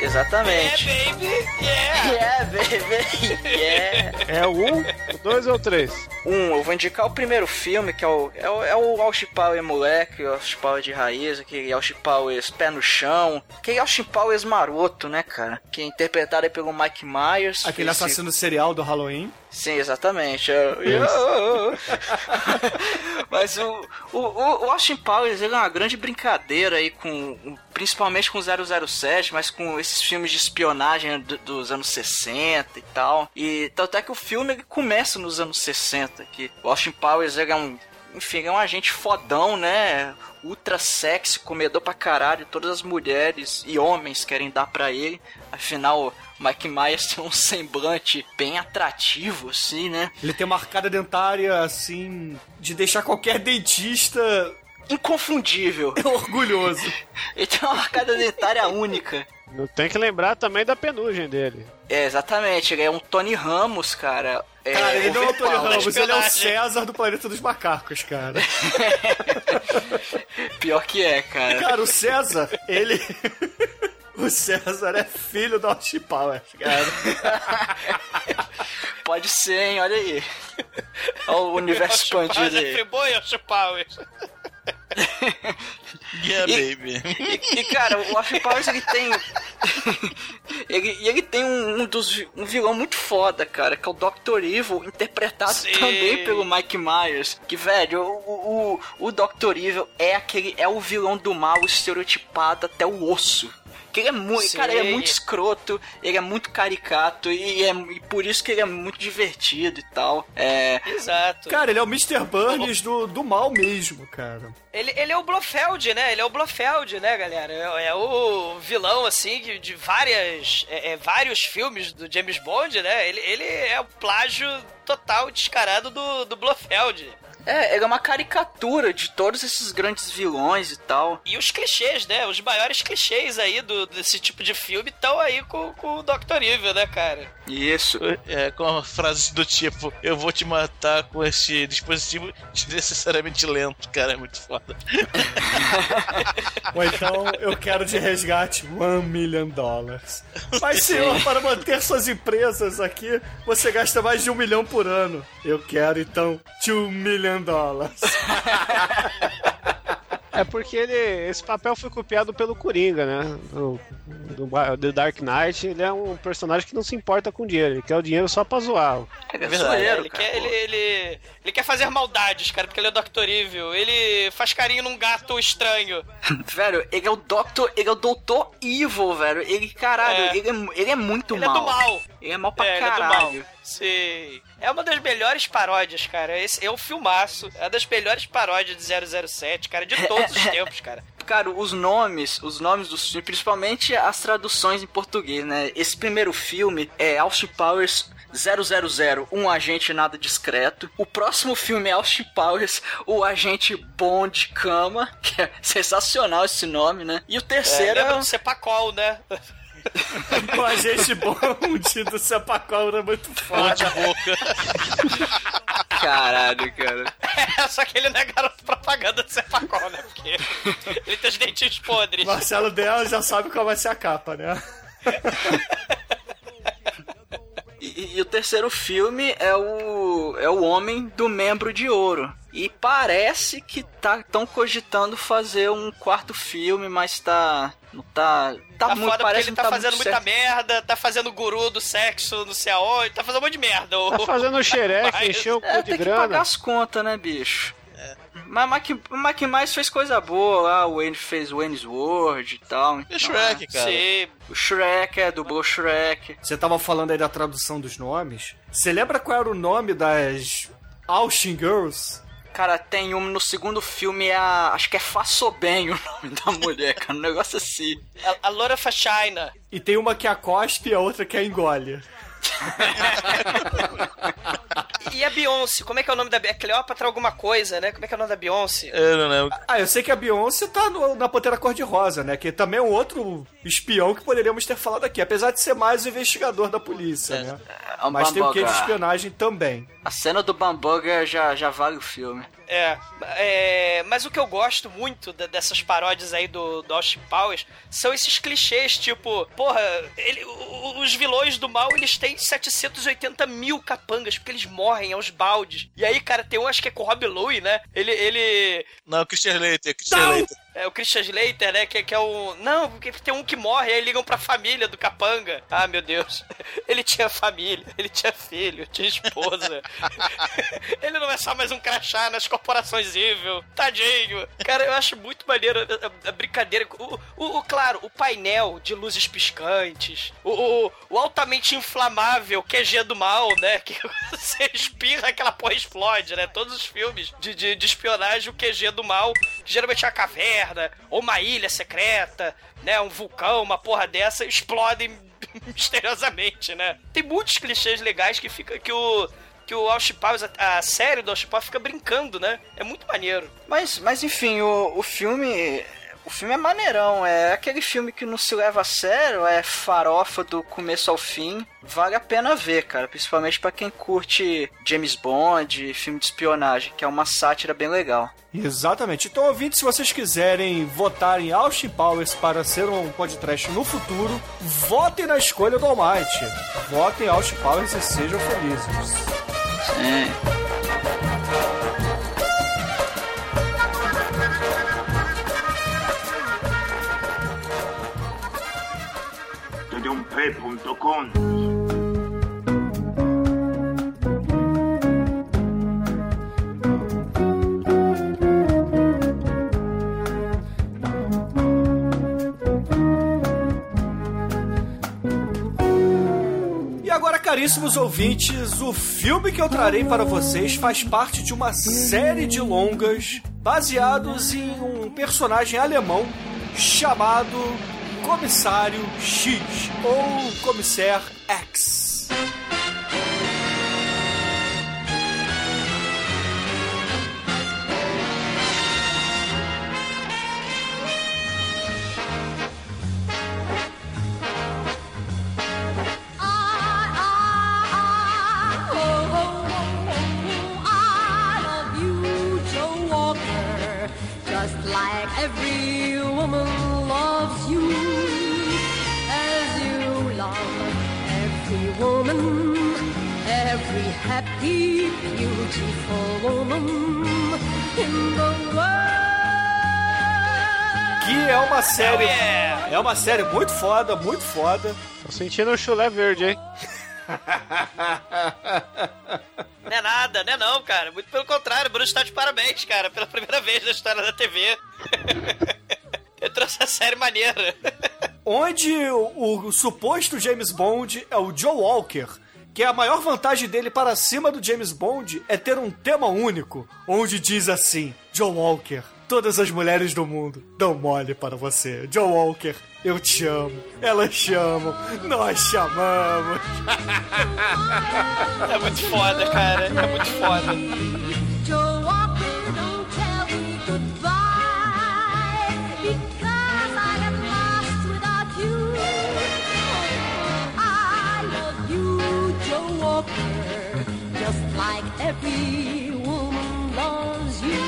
Exatamente. Yeah, baby! Yeah! Yeah, baby! Yeah! É o 1, o 2 ou o 3? Um, eu vou indicar o primeiro filme, que é o, é o, é o Austin Powers moleque, o Austin Powers de raiz, aquele Austin Powers pé no chão, aquele Austin Powers maroto, né, cara? Que é interpretado aí pelo Mike Myers. Aquele Esse- assassino serial do Halloween. Sim, exatamente. É- Mas o, o, o Austin Powers ele é uma grande brincadeira aí com. Principalmente com 007, mas com esses filmes de espionagem do- dos anos 60 e tal. E tanto é que o filme começa nos anos 60. Que o Austin Powers ele é um. Enfim, é um agente fodão, né? Ultra sexy, comedor pra caralho. Todas as mulheres e homens querem dar pra ele. Afinal, Mike Myers tem um semblante bem atrativo, assim, né? Ele tem uma arcada dentária, assim, de deixar qualquer dentista Inconfundível. orgulhoso. Ele tem uma arcada dentária única. Não tem que lembrar também da penugem dele. É, exatamente. Ele é um Tony Ramos, cara. É, Cara, ele não é o overpower. Ramos, ele é o. César do Planeta dos Macacos, cara. Pior que é, cara. Cara, o César, ele. O César é filho do Austin Powers, cara. Pode ser, hein? Olha aí. Olha o universo expandido é aí. Friboi e Austin Powers. Yeah, E- baby. E, e, cara, o Austin Powers ele tem. ele, e ele tem um, um dos um vilão muito foda, cara, que é o Dr. Evil, interpretado Sim. também pelo Mike Myers. Que, velho, o, o, o Dr. Evil é aquele. é o vilão do mal estereotipado até o osso. Que ele é muito. Sim. Cara, ele é muito escroto, ele é muito caricato e, é, e por isso que ele é muito divertido e tal. É. Exato. Cara, ele é o Mr. Burns do, do mal mesmo, cara. Ele, ele é o Blofeld, né? Ele é o Blofeld, né, galera? É, é o vilão, assim, de, de várias, é, é, vários filmes do James Bond, né? Ele, ele é o plágio total descarado do, do Blofeld. É, ele é uma caricatura de todos esses grandes vilões e tal. E os clichês, né? Os maiores clichês aí do, desse tipo de filme estão aí com, com o Dr. Evil, né, cara? Isso. É, com a frase do tipo, eu vou te matar com esse dispositivo desnecessariamente lento, cara, é muito foda. Ou então, eu quero de resgate one million dollars. Mas, senhor, para manter suas empresas aqui, você gasta mais de um milhão por ano. Eu quero, então, two million É porque ele, esse papel foi copiado pelo Coringa, né? Do, do, do Dark Knight. Ele é um personagem que não se importa com dinheiro. Ele quer o dinheiro só pra zoar. Ele é É, zoeiro, ele, cara. quer, ele, ele, ele quer fazer maldades, cara, porque ele é o Dr. Evil. Ele faz carinho num gato estranho. Velho, ele é o Dr. Ele é o Doutor Evil, velho. Ele, caralho, É. Ele, é, ele é muito Ele mal. é do mal. Ele é mal pra é, ele é do mal. caralho. Sim. É uma das melhores paródias, cara. Esse é um filmaço. É uma das melhores paródias de 007, cara, de todos os tempos, cara. Cara, os nomes, os nomes dos filmes, principalmente as traduções em português, né? Esse primeiro filme é Austin Powers 000, um agente nada discreto. O próximo filme é Austin Powers, o agente Bond Cama, que é sensacional esse nome, né? E o É, terceiro é, lembra do Cepacol, né? O agente bonde do Sepacol é muito foda. Caralho, cara. É, só que ele não é garoto propaganda do Cepacol, né? Porque ele tem os dentinhos podres. Marcelo Della já sabe qual vai ser a capa, né? E, e o terceiro filme é o é o homem do membro de ouro. E parece que tá tão cogitando fazer um quarto filme, mas tá não tá tá, Tá muito foda porque parece ele que tá não fazendo muita certo. merda, tá fazendo guru do sexo, não sei aonde, tá fazendo um monte de merda. o- Tá fazendo xereque, Mas- encheu o É, cu tem de que pagar grana. as contas, né, bicho? Mas Mac, Mac mais fez coisa boa lá, o Wayne fez Wayne's World e tal. E o Shrek, cara? Sim. O Shrek, é, dublou o Shrek. Você tava falando aí da tradução dos nomes. Você lembra qual era o nome das Austin Girls? Cara, tem um no segundo filme, é a, acho que é Faço Bem o nome da mulher, cara. Um negócio assim. A, a Laura Fachina. E tem uma que é a cospe e a outra que é a engole. E a Beyoncé, como é que é o nome da Beyoncé? Cleópatra alguma coisa, né? Como é que é o nome da Beyoncé? Eu não lembro. Ah, eu sei que a Beyoncé tá no- na Pantera Cor-de-Rosa, né? Que também é um outro espião que poderíamos ter falado aqui. Apesar de ser mais o investigador da polícia, né? É um Mas tem o que de bamboga. espionagem também. A cena do Bamburger já, já vale o filme. É, é, mas o que eu gosto muito da- dessas paródias aí do, do Austin Powers são esses clichês, tipo, porra, ele- os vilões do mal, eles têm 780 mil capangas, porque eles morrem aos baldes. E aí, cara, tem um, acho que é com o Rob Louie, né? Ele, ele... Não, Christian Slater, Christian Slater. É o Christian Slater, né? Que, que é o... Não, porque tem um que morre, aí ligam pra família do capanga. Ah, meu Deus. Ele tinha família, ele tinha filho, tinha esposa. ele não é só mais um crachá nas corporações evil. Tadinho. Cara, eu acho muito maneiro a, a- brincadeira. O, o- o- claro, o painel de luzes piscantes. O, o- o altamente inflamável QG do mal, né? Que você espirra, aquela porra explode, né? Todos os filmes de, de, de espionagem, o QG do mal, que geralmente é uma caverna, ou uma ilha secreta, né? Um vulcão, uma porra dessa, explodem misteriosamente, né? Tem muitos clichês legais que fica que o que o Austin Powers, a, a série do Austin Powers fica brincando, né? É muito maneiro. Mas, mas enfim, o, o filme. O filme é maneirão, é aquele filme que não se leva a sério, é farofa do começo ao fim. Vale a pena ver, cara, principalmente pra quem curte James Bond, filme de espionagem, que é uma sátira bem legal. Exatamente. Então, ouvintes, se vocês quiserem votar em Austin Powers para ser um podcast no futuro, votem na escolha do Almighty. Votem em Austin Powers e sejam felizes. É. E agora, caríssimos ouvintes, o filme que eu trarei para vocês faz parte de uma série de longas baseados em um personagem alemão chamado Comissário X ou Comissário X. uma série muito foda, muito foda. Tô sentindo o chulé verde, hein? Não é nada, não é não, cara. Muito pelo contrário, Bruno está de parabéns, cara, pela primeira vez na história da TV. Eu trouxe a série maneira. Onde o, o suposto James Bond é o Joe Walker. Que a maior vantagem dele para cima do James Bond é ter um tema único, onde diz assim: Joe Walker, todas as mulheres do mundo dão mole para você. Joe Walker, eu te amo. Elas chamam, nós chamamos. É muito foda, cara. É muito foda. Joe Walker, don't tell me goodbye because I get lost without you. I love you, Joe Walker, just like every woman loves you.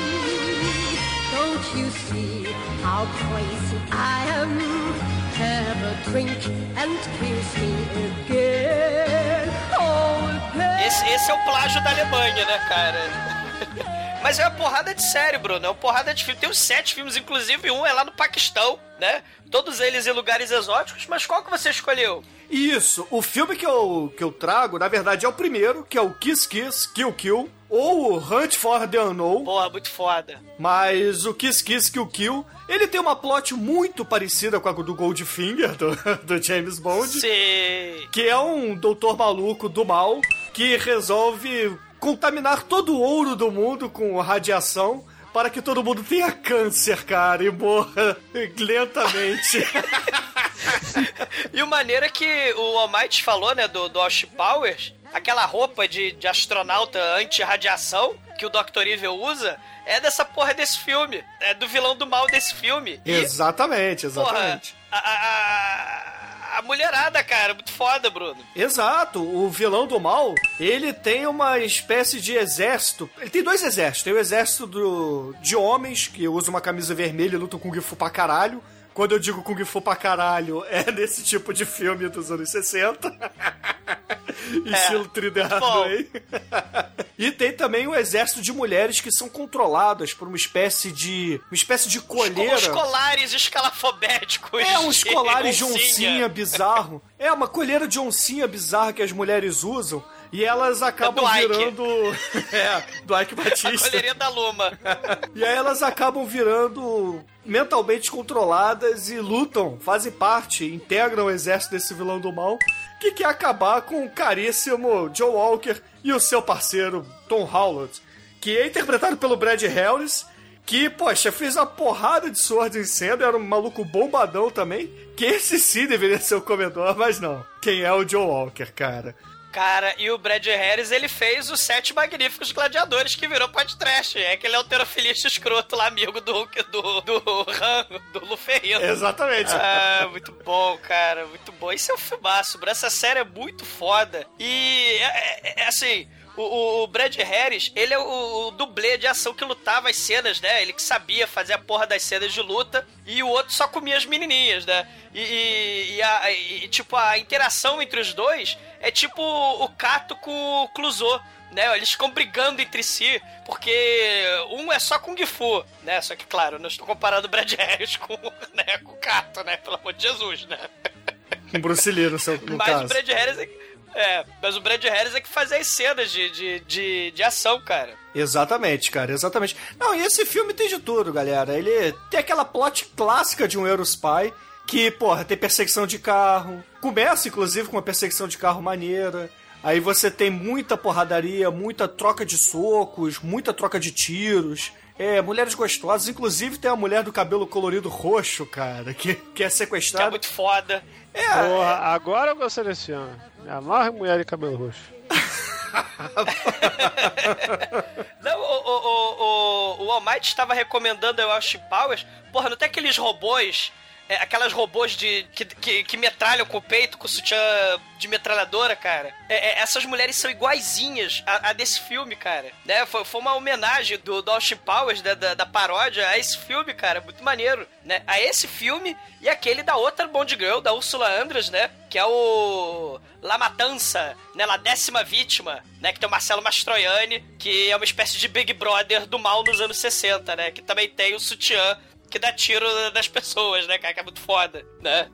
Don't you see how crazy I am? Oh. Esse, esse é o plágio da Alemanha, né, cara? Mas é uma porrada de série, Bruno. É uma porrada de filme. Tem uns sete filmes, inclusive um é lá no Paquistão, né? Todos eles em lugares exóticos. Mas qual que você escolheu? Isso, o filme que eu, que eu trago, na verdade, é o primeiro, que é o Kiss Kiss, Kill Kill, ou o Hunt for the Unknown. Porra, muito foda. Mas o Kiss Kiss, Kill Kill, ele tem uma plot muito parecida com a do Goldfinger, do, do James Bond. Sim. Que é um doutor maluco do mal que resolve contaminar todo o ouro do mundo com radiação para que todo mundo tenha câncer, cara, e morra lentamente. E o maneiro é que o Almighty falou, né, do, do Austin Powers, aquela roupa de, de astronauta anti-radiação que o Dr. Evil usa, é dessa porra desse filme. É do vilão do mal desse filme. Exatamente, exatamente. porra, a, a, a, a mulherada, cara, muito foda, Bruno. Exato, o vilão do mal, ele tem uma espécie de exército. Ele tem dois exércitos. Tem o exército do, de homens que usam uma camisa vermelha e lutam com Kung Fu pra caralho. Quando eu digo Kung Fu pra caralho, é nesse tipo de filme dos anos 60. Estilo Tridado bom. aí. e tem também o exército de mulheres que são controladas por uma espécie de. uma espécie de colheira. Os colares escalafobéticos. É uns colares de oncinha. oncinha bizarro. É uma colheira de oncinha bizarra que as mulheres usam. E elas acabam do Ike. virando. é, do Ike A Batista. colherinha da Luma. E aí elas acabam virando mentalmente controladas e lutam, fazem parte, integram o exército desse vilão do mal, que quer acabar com o caríssimo Joe Walker e o seu parceiro Tom Howlett, que é interpretado pelo Brad Harris, que, poxa, fez uma porrada de Sword Incendo, era um maluco bombadão também, que esse sim deveria ser o comedor, mas não. Quem é o Joe Walker, cara? Cara, e o Brad Harris, ele fez os Sete Magníficos Gladiadores, que virou podcast. É aquele alterofilista escroto lá, amigo do do, do Han, do Luferrino. Exatamente. Ah, muito bom, cara, muito bom. Isso é um filmaço, bro. essa série é muito foda. E, é, é- é assim... O, o- o Brad Harris, ele é o, o dublê de ação que lutava as cenas, né? Ele que sabia fazer a porra das cenas de luta. E o outro só comia as menininhas, né? E, e- e a- e, tipo, a interação entre os dois é tipo o Cato com o Clouseau. Né, eles ficam brigando entre si, porque um é só Kung Fu, né? Só que, claro, não estou comparando o Brad Harris com, né, com o Cato, né? Pelo amor de Jesus, né? Lee, no, seu, no Mas caso. o Brad Harris é, é, mas o Brad Harris é que fazia as cenas de, de, de, de ação, cara. Exatamente, cara, exatamente. Não, e esse filme tem de tudo, galera. Ele tem aquela plot clássica de um Eurospy, que, porra, tem perseguição de carro. Começa, inclusive, com uma perseguição de carro maneira. Aí você tem muita porradaria, muita troca de socos, muita troca de tiros. É, mulheres gostosas. Inclusive tem a mulher do cabelo colorido roxo, cara, que, que é Que é sequestrada. muito foda. É, Porra, agora eu gostei desse filme. Me amarra mulher de cabelo roxo. Não, o, o, o, o, o Almighty estava recomendando eu Austin Powers. Porra, não tem aqueles robôs. É, aquelas robôs de que, que, que metralham com o peito, com o sutiã de metralhadora, cara. É, é, essas mulheres são iguaizinhas a, a desse filme, cara. Né? Foi, foi uma homenagem do, do Austin Powers, da, da, da paródia, a esse filme, cara. Muito maneiro, né? A esse filme e aquele da outra Bond Girl, da Ursula Andress, né? Que é o La Matança, né? La Décima Vítima, né? Que tem o Marcelo Mastroianni, que é uma espécie de Big Brother do mal nos anos 60, né? Que também tem o sutiã que dá tiro das pessoas, né, cara? Que é muito foda, né?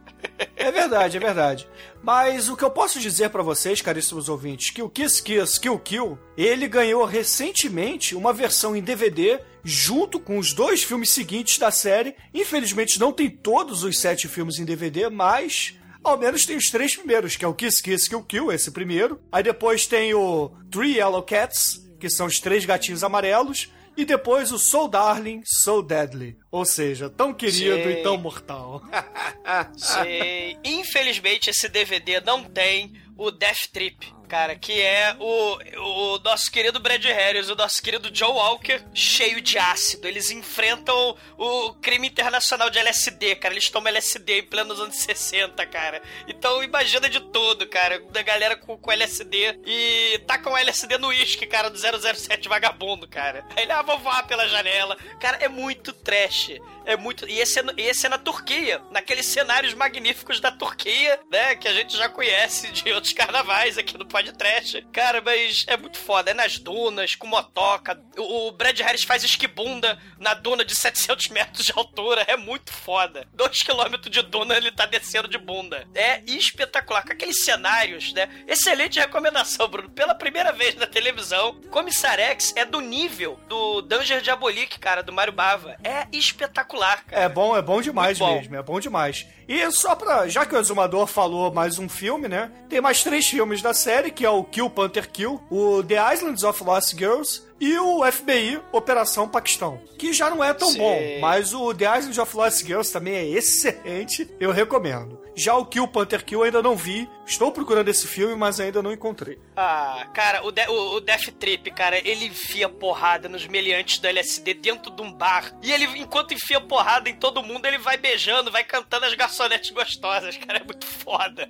É verdade, é verdade. Mas o que eu posso dizer pra vocês, caríssimos ouvintes, que o Kiss Kiss Kill Kill, ele ganhou recentemente uma versão em DVD junto com os dois filmes seguintes da série. Infelizmente não tem todos os sete filmes em DVD, mas ao menos tem os três primeiros, que é o Kiss Kiss Kill Kill, esse primeiro. Aí depois tem o Three Yellow Cats, que são os três gatinhos amarelos. E depois o So Darling, So Deadly. Ou seja, tão querido Sim. e tão mortal. Sim. Infelizmente, esse DVD não tem o Death Trip, cara, que é o, o nosso querido Brad Harris, o nosso querido Joe Walker, cheio de ácido. Eles enfrentam o crime internacional de LSD, cara. Eles tomam LSD em plenos anos 60, cara. Então imagina de tudo, cara. Da galera com, com LSD e tacam LSD no uísque, cara, do 007 vagabundo, cara. Aí ele, ah, vou voar pela janela. Cara, é muito trash. É muito. E esse é, esse é na Turquia, naqueles cenários magníficos da Turquia, né? Que a gente já conhece de outros carnavais aqui no podcast. Cara, mas é muito foda. É nas dunas, com motoca. O, o Brad Harris faz esquibunda na duna de 700 metros de altura. É muito foda. 2 km de duna ele tá descendo de bunda. É espetacular. Com aqueles cenários, né? Excelente recomendação, Bruno. Pela primeira vez na televisão, Commissar X é do nível do Danger Diabolique, cara, do Mario Bava. É espetacular, cara. É bom, é bom demais bom. mesmo, é bom demais. E só pra. Já que o Exumador falou mais um filme, né? Tem mais três filmes da série, que é o Kill Panther Kill, o The Islands of Lost Girls e o FBI Operação Paquistão. Que já não é tão Sim. bom, mas o The Islands of Lost Girls também é excelente, eu recomendo. Já o Kill Panther Kill eu ainda não vi, estou procurando esse filme, mas ainda não encontrei. Ah, cara, o, De- o, o Death Trip, cara, ele enfia porrada nos meliantes do LSD dentro de um bar. E ele, enquanto enfia porrada em todo mundo, ele vai beijando, vai cantando as garçonetes gostosas, cara. É muito foda.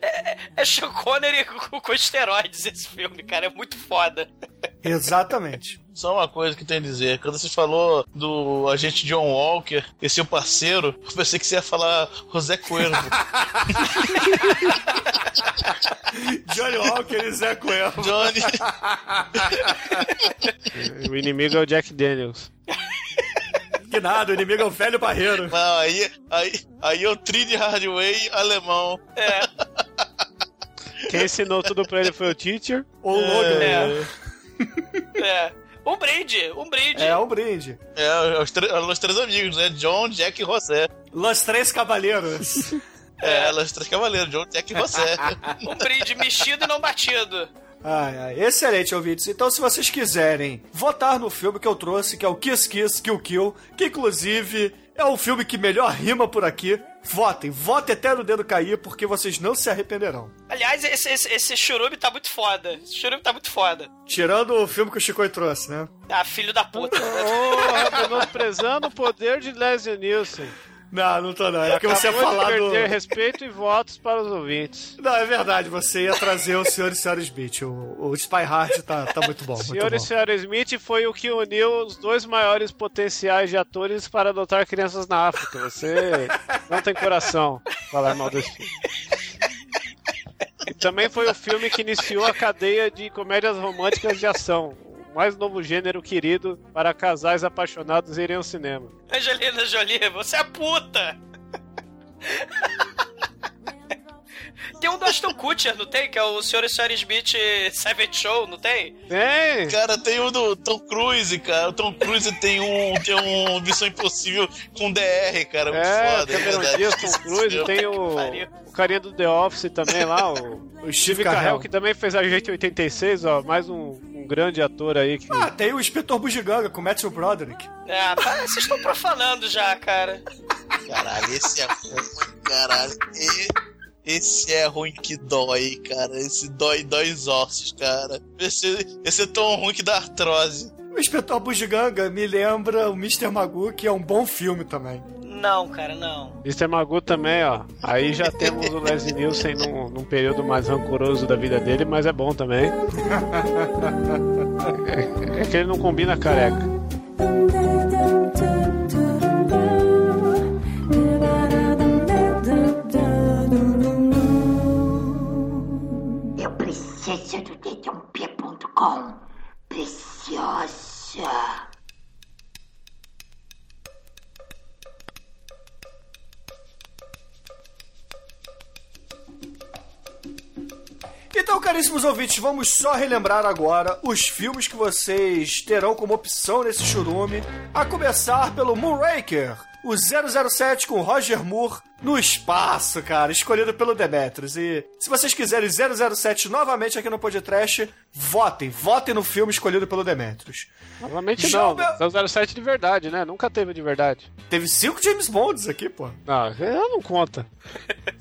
É, é, é Sean Connery com, com esteroides esse filme, cara. É muito foda. Exatamente. Só uma coisa que tenho a dizer. Quando você falou do agente John Walker e seu parceiro, eu pensei que você ia falar José Cuervo. Johnny Walker e Zé Cuervo. Johnny. O inimigo é o Jack Daniels. Que nada, o inimigo é o velho barreiro. Não, aí, aí, aí é o Trini Hardway alemão. É. Quem ensinou tudo pra ele foi o teacher. Ou o Logan. É. É. Um brinde, um brinde. É, um brinde. É, os, tre- os três amigos, né? John, Jack e José. Los Três Cavaleiros. É, os três cavaleiros, John, Jack e José. Um brinde mexido e não batido. Ai, ai, excelente, ouvintes. Então, se vocês quiserem votar no filme que eu trouxe, que é o Kiss Kiss Kill Kill, que inclusive é o filme que melhor rima por aqui, votem. Votem até no dedo cair, porque vocês não se arrependerão. Aliás, esse, esse, esse churume tá muito foda. Esse churume tá muito foda. Tirando o filme que o Chico trouxe, né? Ah, filho da puta. Oh, menosprezando o poder de Leslie Nielsen. Não, não tô não. É porque você ia Acabou de falar do... perder respeito e votos para os ouvintes. Não, é verdade. Você ia trazer o Sr. e Sra. Smith. O, o Spy Hard tá, tá muito bom. Muito Senhor bom. e Senhora Smith foi o que uniu os dois maiores potenciais de atores para adotar crianças na África. Você não tem coração falar mal desse filme. E também foi o filme que iniciou a cadeia de comédias românticas de ação. Mais novo gênero querido para casais apaixonados irem ao cinema. Angelina Jolie, você é puta! Tem um do Aston Kutcher, não tem? Que é o Sr. e Sra. Smith Savage Show, não tem? Tem! Cara, tem o do Tom Cruise, cara. O Tom Cruise tem um, tem um Missão Impossível com DR, cara. Muito É, foda, é Cameron verdade. Diaz, Tom Cruise, tem o, o carinha do The Office também lá, o, O Steve Carell, que também fez Agente 86, ó, mais um, um grande ator aí que... Ah, tem o Inspetor Bugiganga com o Matthew Broderick. Ah, tá, vocês estão profanando já, cara. Caralho, esse é ruim, caralho. E- Esse é ruim que dói, cara. Esse dói, dói os ossos, cara. Esse, esse é tão ruim que dá artrose. O Inspetor Bugiganga me lembra o Mr. Magoo, que é um bom filme também. Não, cara, não. Mr. Magoo também, ó. Aí já temos o Leslie Nielsen num, num período mais rancoroso da vida dele, mas é bom também. É, é que ele não combina careca. dedãopia.com. Preciosa. Então, caríssimos ouvintes, vamos só relembrar agora os filmes que vocês terão como opção nesse churume. A começar pelo Moonraker, o 007 com Roger Moore no espaço, cara, escolhido pelo Demetrius. E se vocês quiserem 007 novamente aqui no Podcast, votem, votem no filme escolhido pelo Demetrius. Novamente Já não, o meu- 007 de verdade, né? Nunca teve de verdade. Teve cinco James Bonds aqui, pô. Não, ela não conta.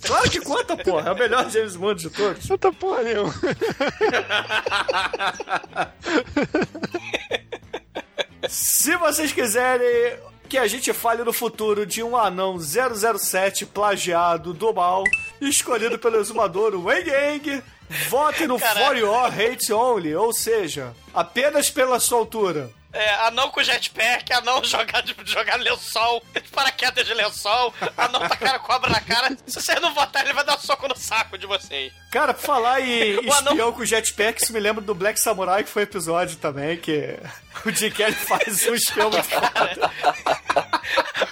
Claro que conta, pô. É o melhor James Bond de todos. Conta porra nenhuma. Se vocês quiserem que a gente fale no futuro de um anão 007 plagiado do mal, escolhido pelo exumador Wang Yang, vote no Caralho. For Your Hate Only, ou seja, apenas pela sua altura. É, anão com jetpack, anão jogar, jogar lençol, paraquedas de lençol, anão tacar a cobra na cara. Se vocês não votarem, ele vai dar um soco no saco de vocês. Cara, pra falar em O anão- espião com jetpack, isso me lembra do Black Samurai, que foi episódio também, que o Jim Kelly faz um espião muito foda.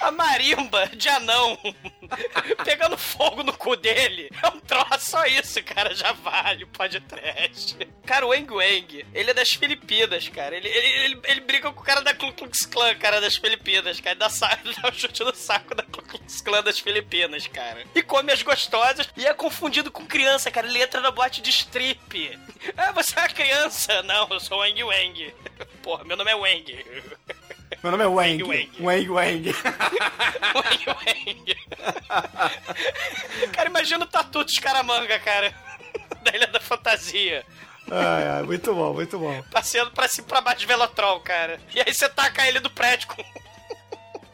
A marimba de anão pegando fogo no cu dele. É um troço, só isso, cara. Já vale, pode trash. Cara, o Wang Wang, ele é das Filipinas, cara. Ele, ele, ele, ele briga com o cara da Ku Klux Klan, cara, das Filipinas, cara. Dá, sa- dá um chute no saco da Ku Klux Klan das Filipinas, cara. E come as gostosas e é confundido com criança, cara. Ele entra na boate de strip. Ah, você é uma criança? Não, eu sou o Wang Wang. Porra, meu nome é Wang. Meu nome é Wang. Wang. Wang Wang. Wang Wang. Cara, imagina o tatu de escaramanga, cara. Da Ilha da Fantasia. Ai, ai, muito bom, muito bom. Passeando pra cima e pra baixo de Velotrol, cara. E aí você taca ele do prédio com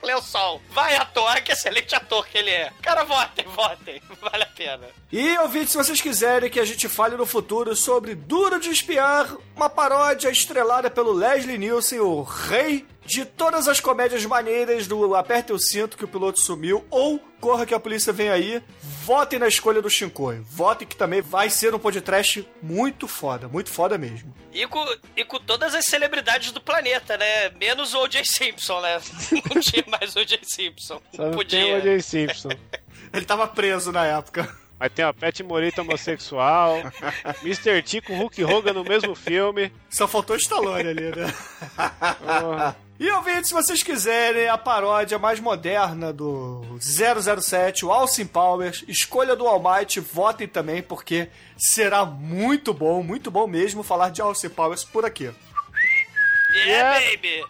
lençol. Vai, ator, que excelente ator que ele é. Cara, votem, votem. Vale a pena. E, ouvintes, se vocês quiserem que a gente fale no futuro sobre Duro de Espiar, uma paródia estrelada pelo Leslie Nielsen, o rei de todas as comédias maneiras do Aperte o Cinto que o piloto sumiu, ou Corra que a polícia vem aí, votem na escolha do Shinkoi. Votem que também vai ser um podcast muito foda, muito foda mesmo. E com, e com todas as celebridades do planeta, né? Menos o O.J. Simpson, né? Não tinha mais o O.J. Simpson. Só não Podia. tem o O.J. Simpson. Ele tava preso na época. Mas tem a Pet Morita homossexual, Mr. T com Hulk Hogan no mesmo filme. Só faltou o Stallone ali, né? Porra. E ouvintes, se vocês quiserem a paródia mais moderna do 007, o Austin Powers, escolha do All Might, votem também, porque será muito bom, muito bom mesmo falar de Austin Powers por aqui. Yeah, baby!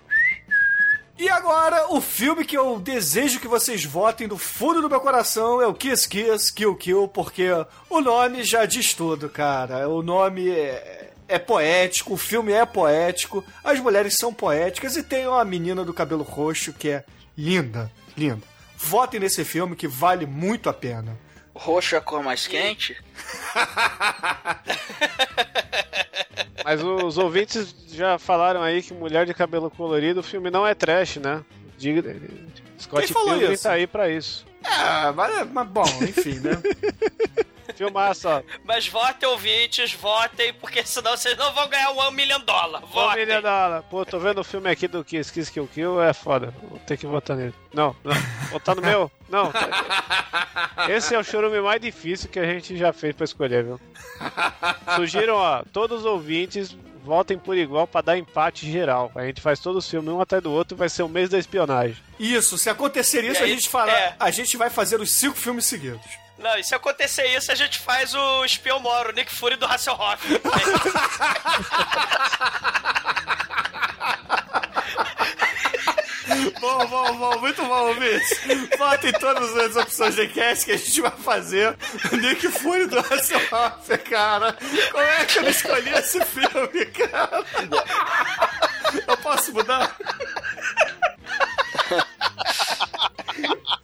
E agora, o filme que eu desejo que vocês votem do fundo do meu coração é o Kiss Kiss Kill Kill, porque o nome já diz tudo, cara. O nome é, é poético, o filme é poético, as mulheres são poéticas e tem uma menina do cabelo roxo que é linda, linda. Votem nesse filme que vale muito a pena. Roxo é a cor mais quente? Mas os ouvintes já falaram aí que Mulher de Cabelo Colorido, o filme não é trash, né? Diga, Scott Quem falou Pilgrim isso? tá aí pra isso. É, mas, mas bom, enfim, né? Filmaço, ó. Mas votem, ouvintes, votem, porque senão vocês não vão ganhar um million dólar. Votem. Família da... Pô, tô vendo o filme aqui do Kiss Kiss Kill Kill, é foda. Vou ter que votar nele. Não, não. Votar no meu? Não. Esse é o chorume mais difícil que a gente já fez pra escolher, viu? Sugiram, ó, todos os ouvintes votem por igual pra dar empate geral. A gente faz todos os filmes um atrás do outro e vai ser o mês da espionagem. Isso, se acontecer isso, E a aí, gente fala, é. a gente vai fazer os cinco filmes seguidos. Não, e se acontecer isso, a gente faz o espião moro, o Nick Fury do Hasselhoff. Bom, bom, bom, muito bom, ouvintes. Votem todas as opções de cast que a gente vai fazer. O Nick Fury do Hasselhoff, cara. Como é que eu não escolhi esse filme, cara? Eu posso mudar?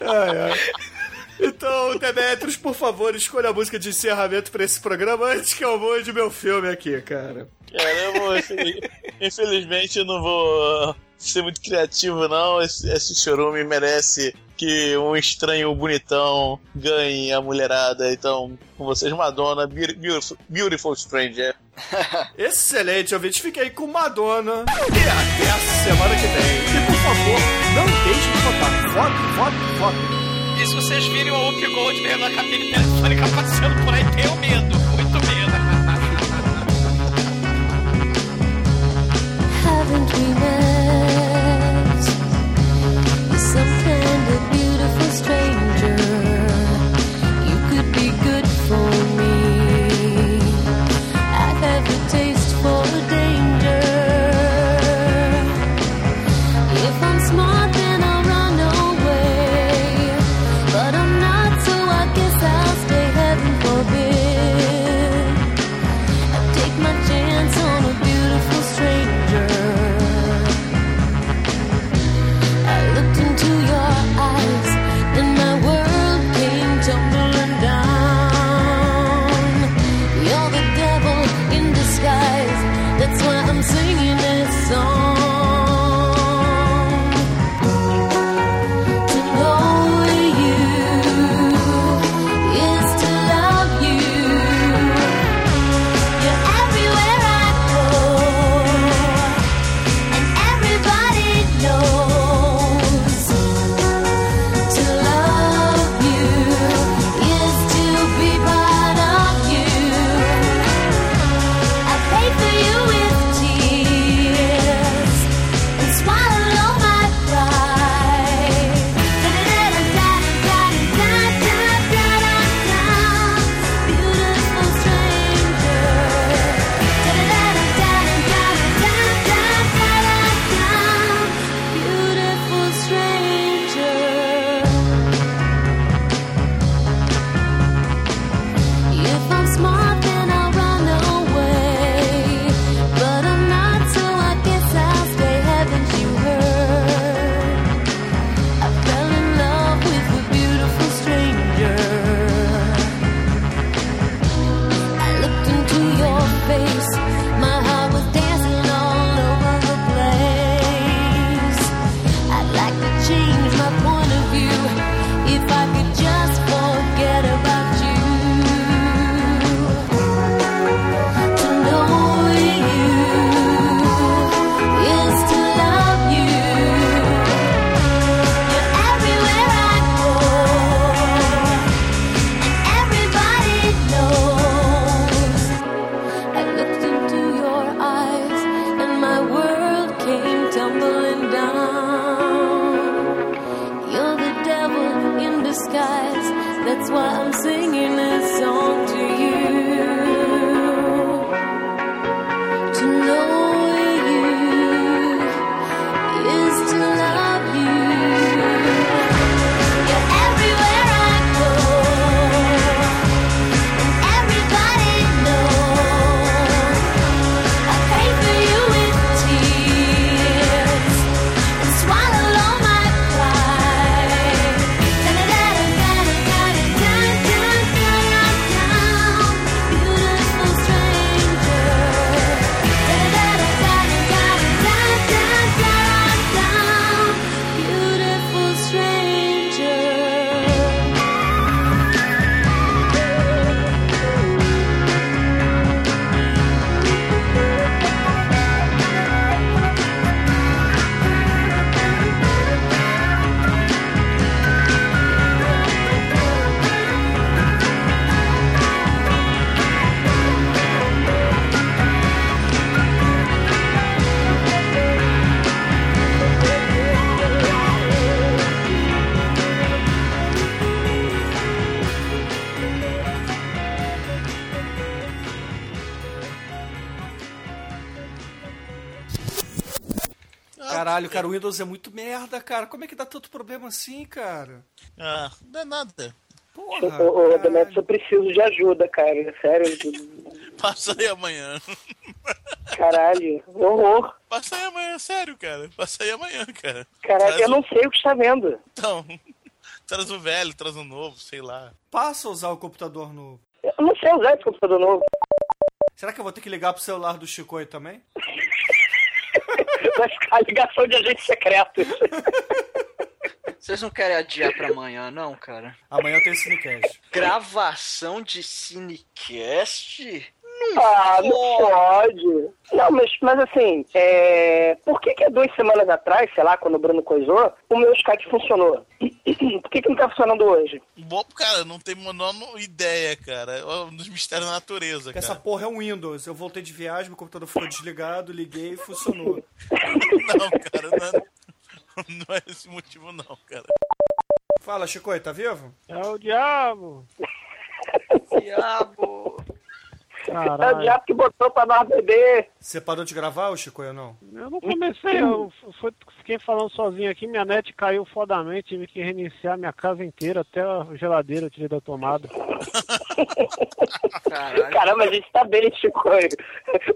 Ai, ai. Então, Demetrius, por favor, escolha a música de encerramento pra esse programa antes que eu mude meu filme aqui, cara. Cara, eu vou, infeliz- infelizmente eu não vou ser muito criativo, não. Esse, esse chorume merece que um estranho bonitão ganhe a mulherada. Então, com vocês, Madonna, Beau- Beautiful, Beautiful Stranger. Excelente, ouvinte. Fique aí com Madonna. E até a semana que vem. E por favor, não deixe de votar. Vote, vote, vote. E se vocês virem o Whoopi Goldberg na cabine telefônica passeando por aí, tenham medo, muito medo. Haven't we met? Cara, o Windows é muito merda, cara. Como é que dá tanto problema assim, cara? Ah, não é nada. Porra, Ô, ô, Demetrius, eu preciso de ajuda, cara. Sério. Passa aí amanhã. Caralho, horror. Passa aí amanhã, sério, cara. Passa aí amanhã, cara. Caralho, Traz eu o- não sei o que está vendo. Então, traz o velho, traz o novo, sei lá. Passa a usar o computador novo. Eu não sei usar esse computador novo. Será que eu vou ter que ligar pro celular do Chico aí também? Vai ficar a ligação de agente secreto. Vocês não querem adiar pra amanhã, não, cara? Amanhã tem Cinecast. Gravação de Cinecast? Ah, não pode. Não, mas, mas assim, é... por que que há duas semanas atrás, sei lá, quando o Bruno coisou, o meu Skype funcionou? por que que não tá funcionando hoje? Bom, cara, não tem menor ideia, cara. É um dos mistérios da natureza, cara. essa porra é um Windows. Eu voltei de viagem, meu computador ficou desligado, liguei e funcionou. Não, cara, não é, não é esse motivo, não, cara. Fala, Chico, tá vivo? É o diabo. Diabo! É o diabo que botou pra nós beber. Você parou de gravar, Chico, ou não? Eu não comecei, eu fui- fiquei falando sozinho aqui, minha net caiu fodamente, tive que reiniciar minha casa inteira, até a geladeira eu tirei da tomada. Caralho. Caramba, a gente tá bem, Chico.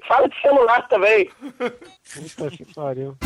Fala de celular também. Puta que pariu.